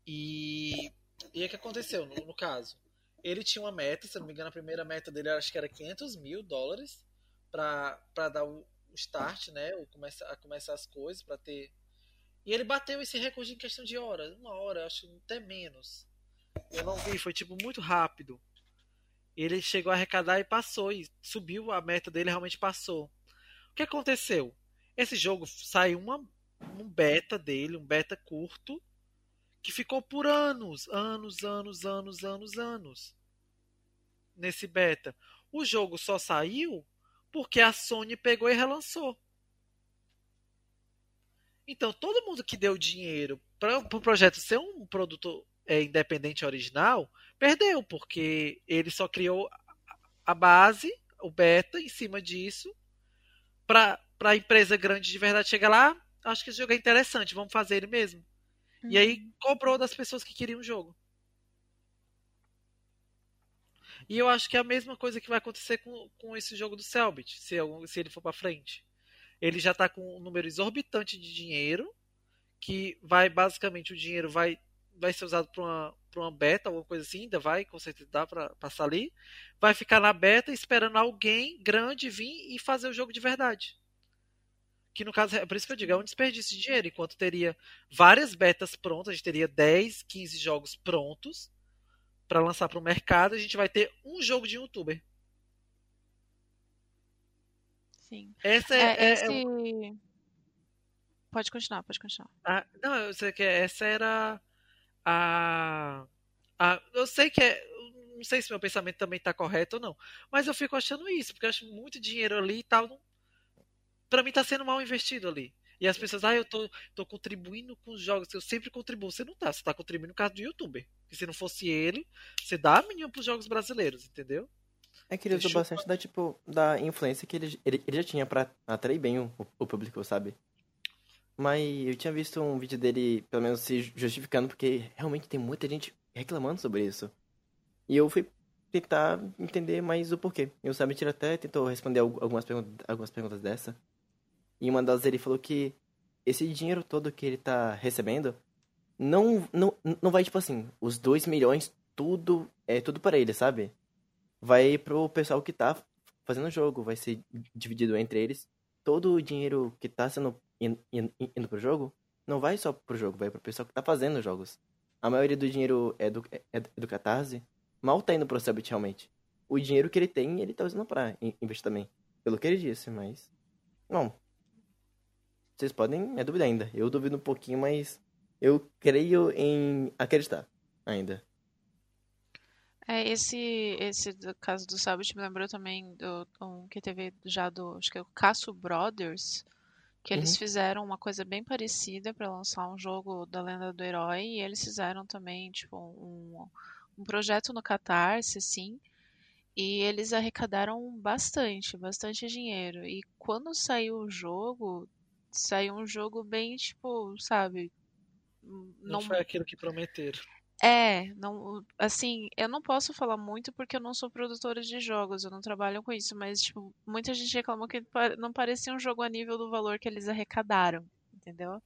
[SPEAKER 1] E. E o que aconteceu no, no caso? Ele tinha uma meta, se não me engano, a primeira meta dele acho que era 500 mil dólares pra dar o, o start, né? O começa, a começar as coisas, pra ter. E ele bateu esse recorde em questão de hora, uma hora, acho até menos. Eu não vi, foi tipo muito rápido. Ele chegou a arrecadar e passou, e subiu a meta dele, realmente passou. O que aconteceu? Esse jogo saiu uma, um beta dele, um beta curto, que ficou por anos, anos, anos, anos, anos, anos. Nesse beta. O jogo só saiu porque a Sony pegou e relançou. Então, todo mundo que deu dinheiro para o pro projeto ser um produto é, independente original, perdeu, porque ele só criou a base, o beta, em cima disso, para a empresa grande de verdade chegar lá, acho que esse jogo é interessante, vamos fazer ele mesmo. E aí cobrou das pessoas que queriam o jogo. E eu acho que é a mesma coisa que vai acontecer com, com esse jogo do Selbit, se, se ele for pra frente. Ele já tá com um número exorbitante de dinheiro, que vai, basicamente, o dinheiro vai, vai ser usado pra uma, pra uma beta, alguma coisa assim, ainda vai, com certeza dá pra passar ali. Vai ficar na beta esperando alguém grande vir e fazer o jogo de verdade. Que no caso, é por isso que eu digo, é um desperdício de dinheiro, enquanto teria várias betas prontas, a gente teria 10, 15 jogos prontos para lançar para o mercado, a gente vai ter um jogo de youtuber.
[SPEAKER 4] Sim.
[SPEAKER 1] Essa é,
[SPEAKER 4] É,
[SPEAKER 1] é-
[SPEAKER 4] esse...
[SPEAKER 1] é-
[SPEAKER 4] Pode continuar, pode continuar.
[SPEAKER 1] a- não, eu sei que essa era a, a eu sei que é, não sei se meu pensamento também está correto ou não, mas eu fico achando isso, porque eu acho muito dinheiro ali e tal, não, para mim tá sendo mal investido ali. E as pessoas, ah, eu tô, tô contribuindo com os jogos, eu sempre contribuo. Você não tá, você tá contribuindo no caso do youtuber. Porque se não fosse ele, você dá a mínima pros jogos brasileiros, entendeu?
[SPEAKER 3] É que ele usou bastante da, tipo, da influência que ele, ele, ele já tinha pra atrair bem o, o público, sabe? Mas eu tinha visto um vídeo dele, pelo menos, se justificando, porque realmente tem muita gente reclamando sobre isso. E eu fui tentar entender mais o porquê. E o Sabit ele até tentou responder algu- algumas, pergun algumas perguntas dessa. E uma delas ele falou que esse dinheiro todo que ele tá recebendo não, não, não vai, tipo assim, os 2 milhões, tudo é tudo para ele, sabe? Vai pro pessoal que tá fazendo o jogo, vai ser dividido entre eles. Todo o dinheiro que tá sendo in- in- indo pro jogo não vai só pro jogo, vai pro pessoal que tá fazendo os jogos. A maioria do dinheiro é do, é, é do Catarse, mal tá indo pro Subit realmente. O dinheiro que ele tem, ele tá usando pra in- investir também. Pelo que ele disse, mas. Não. Vocês podem. É dúvida ainda. Eu duvido um pouquinho, mas. eu creio em acreditar ainda.
[SPEAKER 4] É, esse, esse do caso do Sabbath me lembrou também do um que teve já do, acho que é o Casso Brothers, que eles
[SPEAKER 3] Uhum.
[SPEAKER 4] fizeram uma coisa bem parecida para lançar um jogo da Lenda do Herói, e eles fizeram também, tipo, um, um projeto no Catarse, assim, e eles arrecadaram bastante, bastante dinheiro. E quando saiu o jogo, saiu um jogo bem, tipo, sabe,
[SPEAKER 1] Não, foi aquilo que prometeram.
[SPEAKER 4] É, não, assim, eu não posso falar muito porque eu não sou produtora de jogos, eu não trabalho com isso, mas, tipo, muita gente reclamou que não parecia um jogo a nível do valor que eles arrecadaram, entendeu?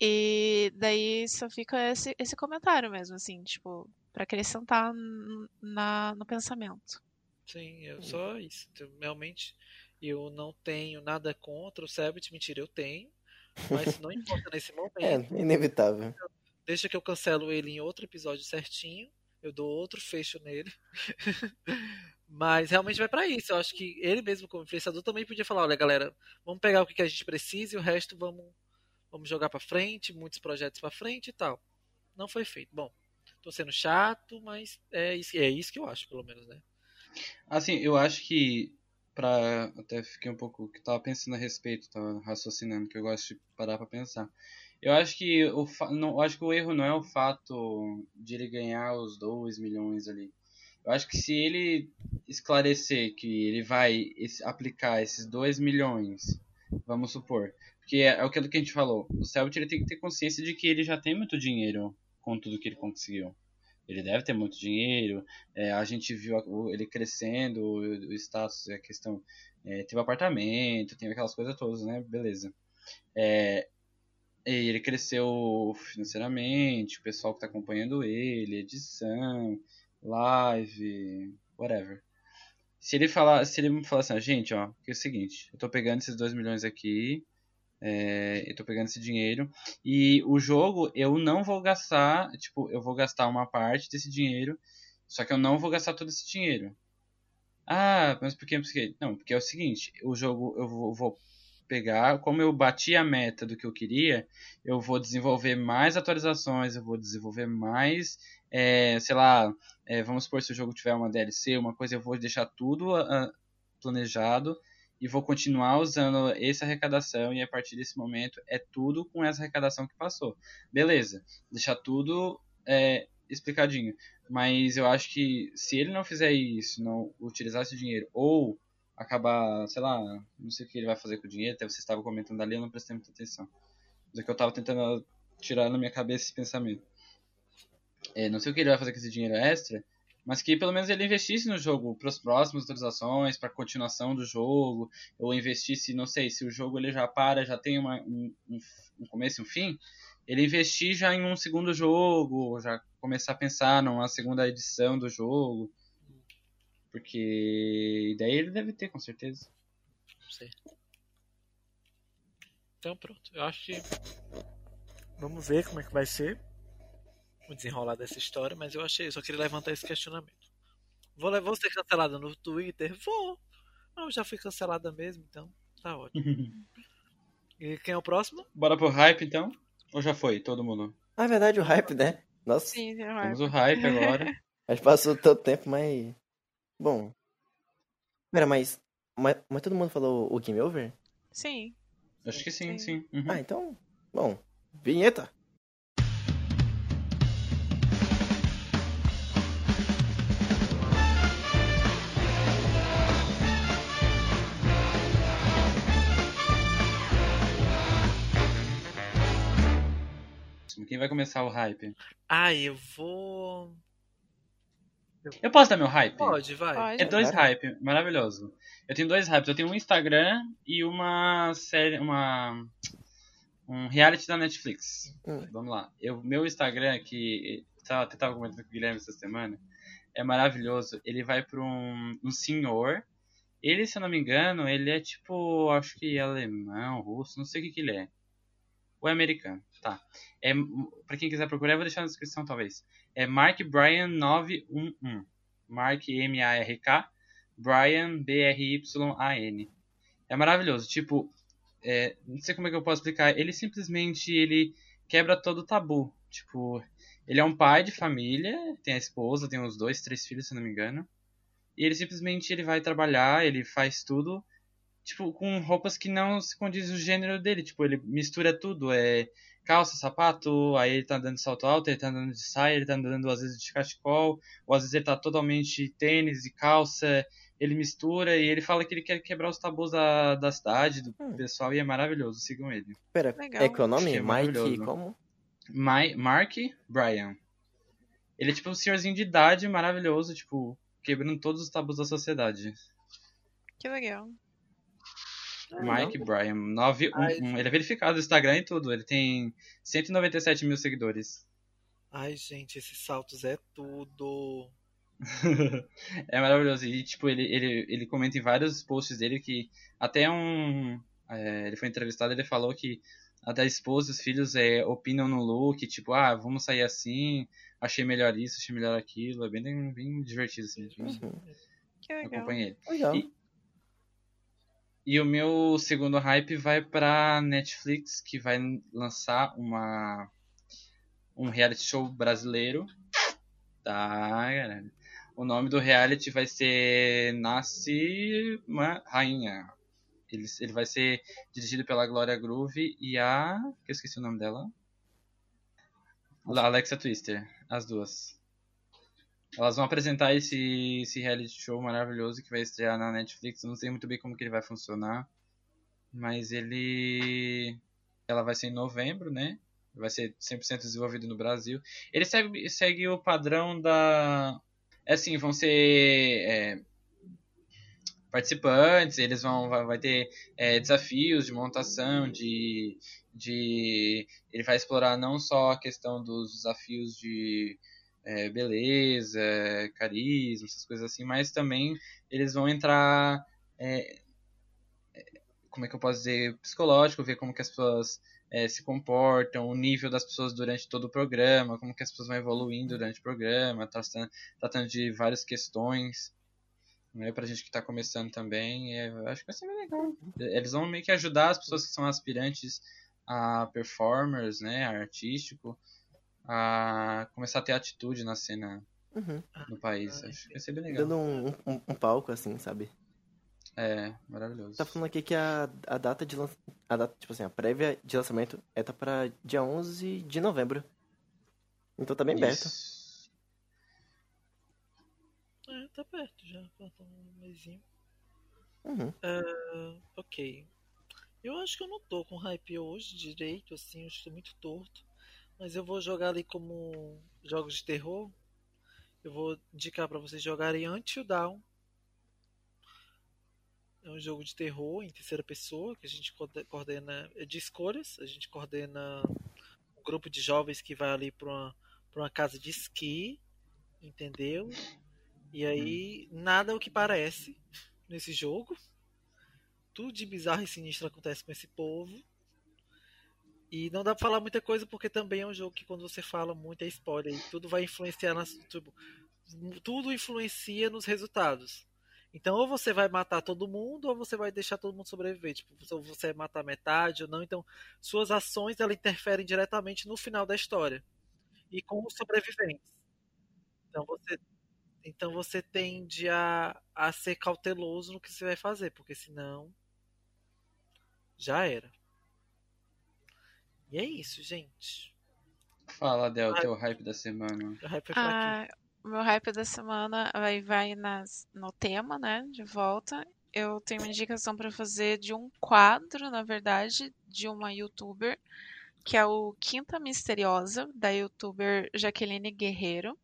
[SPEAKER 4] E daí só fica esse, esse comentário mesmo, assim, tipo, pra acrescentar na, no pensamento.
[SPEAKER 1] Sim, eu só isso. Realmente, eu não tenho nada contra o Sabbath. Mentira, eu tenho. Mas não importa nesse
[SPEAKER 3] É,
[SPEAKER 1] momento.
[SPEAKER 3] inevitável.
[SPEAKER 1] Deixa que eu cancelo ele em outro episódio certinho. Eu dou outro fecho nele. Mas realmente vai pra isso. Eu acho que ele mesmo, como influenciador, também podia falar: olha, galera, vamos pegar o que a gente precisa e o resto vamos, vamos jogar pra frente, muitos projetos pra frente e tal. Não foi feito. Bom, tô sendo chato, mas é isso, é isso que eu acho, pelo menos, né?
[SPEAKER 2] Assim, eu acho que pra até fiquei um pouco que tava pensando a respeito, tava raciocinando que eu gosto de parar pra pensar. Eu acho que o não, acho que o erro não é o fato de ele ganhar os 2 milhões ali. Eu acho que se ele esclarecer que ele vai aplicar esses 2 milhões, vamos supor, porque é, é aquilo que a gente falou, o Celtic ele tem que ter consciência de que ele já tem muito dinheiro com tudo que ele conseguiu. Ele deve ter muito dinheiro, é, a gente viu ele crescendo, o, status, a questão. é, teve apartamento, teve aquelas coisas todas, né? Beleza. É, ele cresceu financeiramente, o pessoal que tá acompanhando ele, edição, live, whatever. Se ele falar, se ele me falar assim, "Ah, gente, ó, que é o seguinte, eu tô pegando esses 2 milhões aqui, é, eu tô pegando esse dinheiro, e o jogo eu não vou gastar, tipo, eu vou gastar uma parte desse dinheiro, só que eu não vou gastar todo esse dinheiro. Ah, mas por que? Não, porque é o seguinte, o jogo eu vou, vou pegar, como eu bati a meta do que eu queria, eu vou desenvolver mais atualizações, eu vou desenvolver mais, é, sei lá, é, vamos supor se o jogo tiver uma DLC, uma coisa, eu vou deixar tudo ah, planejado e vou continuar usando essa arrecadação e a partir desse momento é tudo com essa arrecadação que passou. Beleza, deixar tudo é, explicadinho. Mas eu acho que se ele não fizer isso, não utilizar esse dinheiro ou acabar, sei lá, não sei o que ele vai fazer com o dinheiro, até você estava comentando ali, eu não prestei muita atenção. Mas é que eu estava tentando tirar na minha cabeça esse pensamento. É, não sei o que ele vai fazer com esse dinheiro extra, mas que pelo menos ele investisse no jogo para as próximas atualizações, para a continuação do jogo, ou investisse, não sei, se o jogo ele já para, já tem uma, um, um, começo e um fim, ele investir já em um segundo jogo, já começar a pensar numa segunda edição do jogo, porque daí ele deve ter, com certeza.
[SPEAKER 1] Não sei. Então pronto. Eu acho que. Vamos ver como é que vai ser o desenrolar dessa história, mas eu achei, eu só queria levantar esse questionamento. Vou, vou ser cancelada no Twitter? Vou. Não, já fui cancelada mesmo, então tá ótimo. E quem é o próximo?
[SPEAKER 2] Bora pro hype então? Ou já foi, todo mundo?
[SPEAKER 3] Na verdade, o hype, né? Nossa,
[SPEAKER 4] Sim, tem
[SPEAKER 2] Vamos o hype agora.
[SPEAKER 3] mas passou tanto tempo, mas. Bom. Pera, mas. Mas, mas todo mundo falou o Game Over?
[SPEAKER 4] Sim.
[SPEAKER 2] Acho que sim,
[SPEAKER 4] Sim.
[SPEAKER 2] sim. Uhum.
[SPEAKER 3] Ah, então. Bom. Vinheta!
[SPEAKER 2] Quem vai começar o hype?
[SPEAKER 1] Ah, eu vou.
[SPEAKER 2] Eu posso dar meu hype?
[SPEAKER 1] Pode, vai.
[SPEAKER 4] Pode.
[SPEAKER 2] É dois hype, maravilhoso. Eu tenho dois hypes. Eu tenho um Instagram e uma série, uma um reality da Netflix.
[SPEAKER 3] Hum.
[SPEAKER 2] Vamos lá. Eu, meu Instagram que tá, até tava comentando com o Guilherme essa semana é maravilhoso. Ele vai para um, um senhor. Ele, se eu não me engano, ele é tipo, acho que alemão, russo, não sei o que que ele é. Ou é americano, tá. É, para quem quiser procurar, eu vou deixar na descrição talvez. É Mark Bryan 911. Mark M-A-R-K, Brian B-R-Y-A-N. É maravilhoso. Tipo, é, não sei como é que eu posso explicar. Ele simplesmente ele quebra todo o tabu. Tipo, ele é um pai de família, tem a esposa, tem uns dois, três filhos, se não me engano. E ele simplesmente ele vai trabalhar, ele faz tudo, tipo, com roupas que não se condiz o gênero dele. Tipo, ele mistura tudo, é calça, sapato, aí ele tá andando de salto alto, ele tá andando de saia, ele tá andando às vezes de cachecol, ou às vezes ele tá totalmente tênis e calça, ele mistura e ele fala que ele quer quebrar os tabus da, da cidade, do
[SPEAKER 3] Hum.
[SPEAKER 2] pessoal, e é maravilhoso, sigam ele.
[SPEAKER 3] Pera,
[SPEAKER 4] Legal.
[SPEAKER 3] é que é o nome?
[SPEAKER 2] Achei
[SPEAKER 3] Mike, como?
[SPEAKER 2] My, Mark Bryan. Ele é tipo um senhorzinho de idade maravilhoso, tipo, quebrando todos os tabus da sociedade.
[SPEAKER 4] Que legal.
[SPEAKER 2] Mike Bryan, 911.
[SPEAKER 1] Ai.
[SPEAKER 2] Ele é verificado no Instagram e tudo. Ele tem 197 mil seguidores.
[SPEAKER 1] Ai, gente, esses saltos é tudo.
[SPEAKER 2] é maravilhoso. E, tipo, ele, ele, ele comenta em vários posts dele que até um. é, ele foi entrevistado ele falou que até a esposa e os filhos é, opinam no look, tipo, ah, vamos sair assim, achei melhor isso, achei melhor aquilo. É bem, bem divertido, assim.
[SPEAKER 3] Uhum.
[SPEAKER 4] Que
[SPEAKER 2] Eu
[SPEAKER 4] legal.
[SPEAKER 2] acompanhei ele.
[SPEAKER 3] Legal.
[SPEAKER 2] E- E o meu segundo hype vai pra Netflix, que vai lançar uma um reality show brasileiro. Tá, galera. O nome do reality vai ser Nasce uma Rainha. Ele, ele vai ser dirigido pela Glória Groove e a. que eu esqueci o nome dela. A Alexa Twister, as duas. Elas vão apresentar esse, esse reality show maravilhoso que vai estrear na Netflix. Eu não sei muito bem como que ele vai funcionar. Mas ele. Ela vai ser em novembro, né? Vai ser 100% desenvolvido no Brasil. Ele segue, segue o padrão da. É assim, vão ser. é, participantes, eles vão. Vai, vai ter é, desafios de montação, de, de. Ele vai explorar não só a questão dos desafios de é, beleza, carisma, essas coisas assim, mas também eles vão entrar, é, é, como é que eu posso dizer, psicológico, ver como que as pessoas é, se comportam, o nível das pessoas durante todo o programa, como que as pessoas vão evoluindo durante o programa, tratando, tratando de várias questões, né, pra gente que tá começando também, é, acho que vai ser bem legal. Eles vão meio que ajudar as pessoas que são aspirantes a performers, né, a artístico, a começar a ter atitude na cena
[SPEAKER 3] Uhum.
[SPEAKER 2] no país. Acho que vai ser bem legal.
[SPEAKER 3] Dando um, um, um palco, assim, sabe?
[SPEAKER 2] É, maravilhoso.
[SPEAKER 3] Tá falando aqui que a, a data de lançamento. A data, tipo assim, a prévia de lançamento é tá pra dia 11 de novembro. Então tá bem perto.
[SPEAKER 2] Isso.
[SPEAKER 1] É, tá perto já, falta um mesinho.
[SPEAKER 3] Uhum.
[SPEAKER 1] Ah, ok. Eu acho que eu não tô com hype hoje direito, assim, eu estou muito torto. Mas eu vou jogar ali como jogos de terror. Eu vou indicar pra vocês jogarem Until Dawn. É um jogo de terror em terceira pessoa que a gente coorde- coordena é de escolhas. A gente coordena um grupo de jovens que vai ali pra uma, pra uma casa de esqui, entendeu? E aí nada é o que parece nesse jogo. Tudo de bizarro e sinistro acontece com esse povo. E não dá pra falar muita coisa porque também é um jogo que quando você fala muito é spoiler. E tudo vai influenciar nas. Tipo, tudo influencia nos resultados. Então ou você vai matar todo mundo ou você vai deixar todo mundo sobreviver. Tipo, ou você vai matar metade ou não. Então, suas ações ela interferem diretamente no final da história. E com os sobreviventes. Então você então você tende a, a ser cauteloso no que você vai fazer, porque senão já era. E é isso, gente.
[SPEAKER 2] Fala, Del, teu hype da semana.
[SPEAKER 1] O hype fraquinho.
[SPEAKER 4] Ah, o meu hype da semana vai, vai nas, no tema, né? De volta. Eu tenho uma indicação para fazer de um quadro, na verdade, de uma youtuber, que é o Quinta Misteriosa, da youtuber Jaqueline Guerreiro,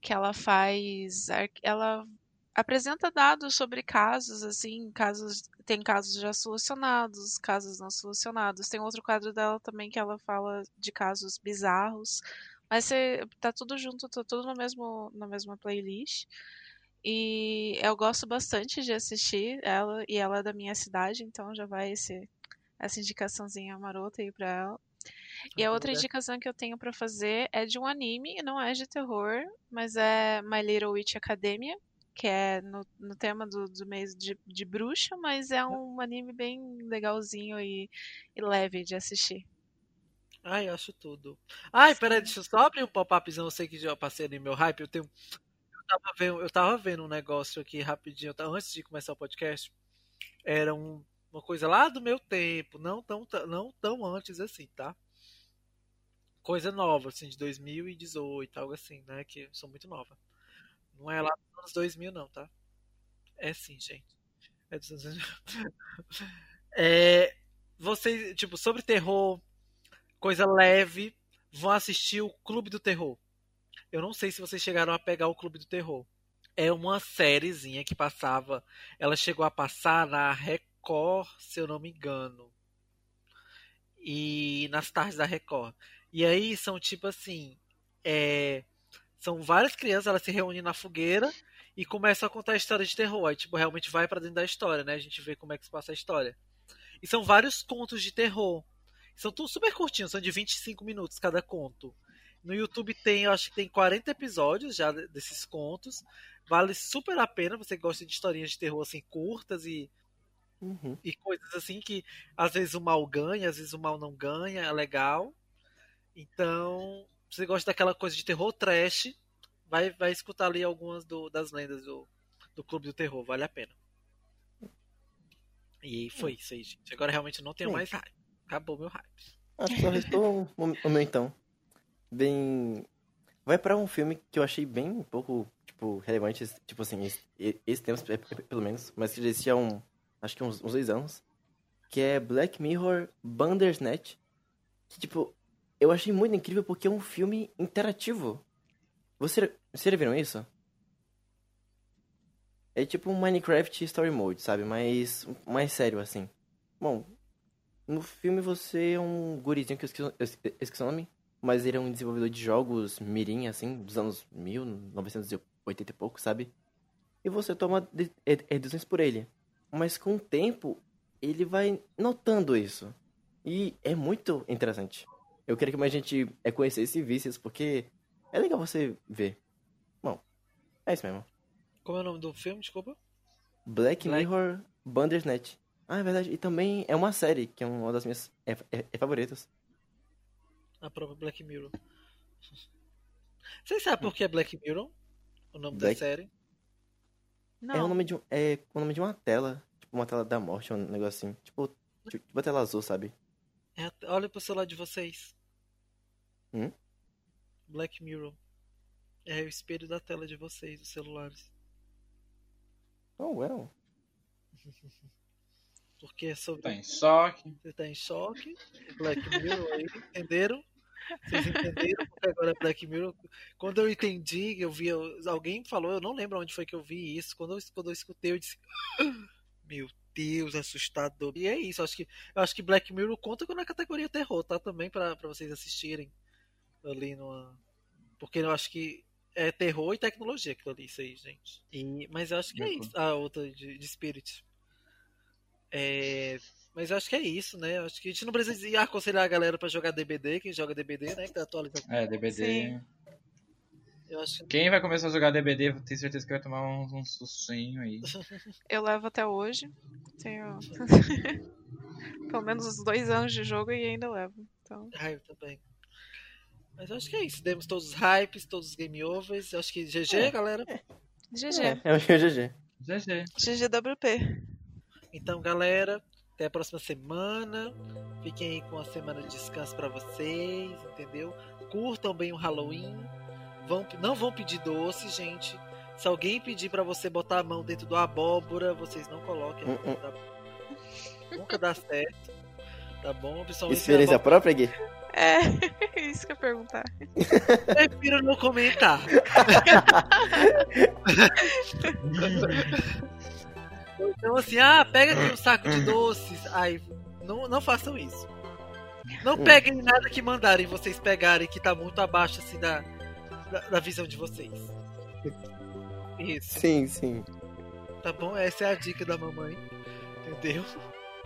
[SPEAKER 4] que ela faz. Ela apresenta dados sobre casos, assim, casos. Tem casos já solucionados, casos não solucionados. Tem outro quadro dela também que ela fala de casos bizarros. Mas você, tá tudo junto, tá tudo no mesmo, na mesma playlist. E eu gosto bastante de assistir ela, e ela é da minha cidade, então já vai esse, essa indicaçãozinha marota aí pra ela. E a outra indicação que eu tenho pra fazer é de um anime, não é de terror, mas é My Little Witch Academia, que é no, no tema do, do mês de, de bruxa, mas é um anime bem legalzinho e, e leve de assistir.
[SPEAKER 1] Ai, eu acho tudo. Ai, peraí, deixa eu só abrir um pop-upzão. Eu sei que já passei ali meu hype. Eu tenho. Eu tava vendo, eu tava vendo um negócio aqui rapidinho, tá, antes de começar o podcast. Era um, uma coisa lá do meu tempo, não tão, não tão antes assim, tá? Coisa nova, assim, de 2018, algo assim, né? Que eu sou muito nova. Não é lá dos anos 2000, não, tá? É sim, gente. É dos anos... é, vocês, tipo, sobre terror, coisa leve, vão assistir o Clube do Terror. Eu não sei se vocês chegaram a pegar o Clube do Terror. É uma sériezinha que passava. Ela chegou a passar na Record, se eu não me engano. E nas tardes da Record. E aí são tipo assim. É, são várias crianças, elas se reúnem na fogueira e começam a contar a história de terror. Aí, tipo, realmente vai para dentro da história, né? A gente vê como é que se passa a história. E são vários contos de terror. São tudo super curtinhos, são de 25 minutos cada conto. No YouTube tem, eu acho que tem 40 episódios já desses contos. Vale super a pena, você gosta de historinhas de terror assim curtas e
[SPEAKER 3] Uhum.
[SPEAKER 1] e coisas assim que às vezes o mal ganha, às vezes o mal não ganha, é legal. Então, se você gosta daquela coisa de terror trash, vai, vai escutar ali algumas do- das lendas do, do Clube do Terror, vale a pena. E foi isso aí, gente. Agora realmente não tenho
[SPEAKER 3] Sim.
[SPEAKER 1] mais hype. Acabou meu hype.
[SPEAKER 3] Acho que só restou o meu então. Bem. Vai pra um filme que eu achei bem um pouco, tipo, relevante, tipo assim, esse, esse tempo, pe- pe- pelo menos, mas que já existia há um. Acho que uns, uns dois anos. Que é Black Mirror Bandersnatch. Que, tipo, eu achei muito incrível porque é um filme interativo. Você, vocês viram isso? É tipo um Minecraft Story Mode, sabe? Mas mais sério, assim. Bom, no filme você é um gurizinho que eu esqueci, eu esqueci o nome, mas ele é um desenvolvedor de jogos mirim, assim, dos anos 1980 e pouco, sabe? E você toma de- de- decisões por ele. Mas com o tempo, ele vai notando isso. E é muito interessante. Eu queria que mais gente é, conhecesse e visse isso, porque é legal você ver. Bom, é isso mesmo.
[SPEAKER 1] Como é o nome do filme, desculpa?
[SPEAKER 3] Black
[SPEAKER 1] Black-
[SPEAKER 3] Mirror Bandersnatch. Ah, é verdade. E também é uma série, que é uma das minhas é, é- é favoritas.
[SPEAKER 1] A própria Black Mirror. Vocês sabem por que é Black Mirror? O nome
[SPEAKER 3] Black-
[SPEAKER 1] da série?
[SPEAKER 4] Não.
[SPEAKER 3] É o nome de um, é o nome de uma tela, tipo uma tela da morte, um negocinho. Tipo, tipo uma tela azul, sabe?
[SPEAKER 1] É olha pro celular de vocês.
[SPEAKER 3] Hum?
[SPEAKER 1] Black Mirror. É o espelho da tela de vocês, os celulares.
[SPEAKER 3] Oh, well.
[SPEAKER 1] Porque é sobre.
[SPEAKER 2] Tá em choque.
[SPEAKER 1] Você tá em choque. Black Mirror aí, entenderam? Vocês entenderam porque agora é Black Mirror? Quando eu entendi, eu vi. Alguém falou, eu não lembro onde foi que eu vi isso. Quando eu, quando eu escutei, eu disse. "Ah, Meu Deus, assustador. E é isso, acho que, eu acho que Black Mirror conta na categoria terror, tá? Também pra, pra vocês assistirem ali numa. Porque eu acho que é terror e tecnologia aquilo ali, isso aí, gente. E, mas eu acho que é
[SPEAKER 2] De
[SPEAKER 1] isso. A outra de, de Spirit. É, mas eu acho que é isso, né? Eu acho que a gente não precisa aconselhar a galera pra jogar DBD, quem joga DBD, né? Que tá atualizado.
[SPEAKER 2] É, DBD.
[SPEAKER 4] Sim.
[SPEAKER 1] Eu acho que
[SPEAKER 2] Quem vai começar a jogar DBD, tenho certeza que vai tomar um, um sustinho aí.
[SPEAKER 4] Eu levo até hoje. Tenho pelo menos uns dois anos de jogo e ainda levo. Então,
[SPEAKER 1] Ah, eu também. Mas eu acho que é isso. Demos todos os hypes, todos os game overs. Eu acho que GG,
[SPEAKER 3] É.
[SPEAKER 1] galera.
[SPEAKER 4] GG.
[SPEAKER 3] É, é o GG.
[SPEAKER 2] GG.
[SPEAKER 4] GGWP.
[SPEAKER 1] Então, galera, até a próxima semana. Fiquem aí com a semana de descanso pra vocês, entendeu? Curtam bem o Halloween. Vão, não vão pedir doce, gente. Se alguém pedir pra você botar a mão dentro do abóbora, vocês não coloquem. a mão dentro da- Nunca dá certo. Tá bom? Se a
[SPEAKER 3] Experiência
[SPEAKER 1] abóbora-
[SPEAKER 3] própria, Gui?
[SPEAKER 4] É, isso que eu ia perguntar.
[SPEAKER 1] Prefiro não comentar. então assim, ah, pega aqui um saco de doces. Ai, não, não façam isso. Não
[SPEAKER 3] Hum.
[SPEAKER 1] peguem nada que mandarem vocês pegarem que tá muito abaixo assim da, da, da visão de vocês. Isso,
[SPEAKER 3] Sim, sim.
[SPEAKER 1] tá bom? Essa é a dica da mamãe. Entendeu?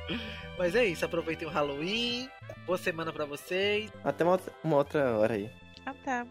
[SPEAKER 1] Mas é isso, aproveitem o Halloween. Boa semana pra vocês.
[SPEAKER 3] Até uma uma outra hora aí.
[SPEAKER 4] Até.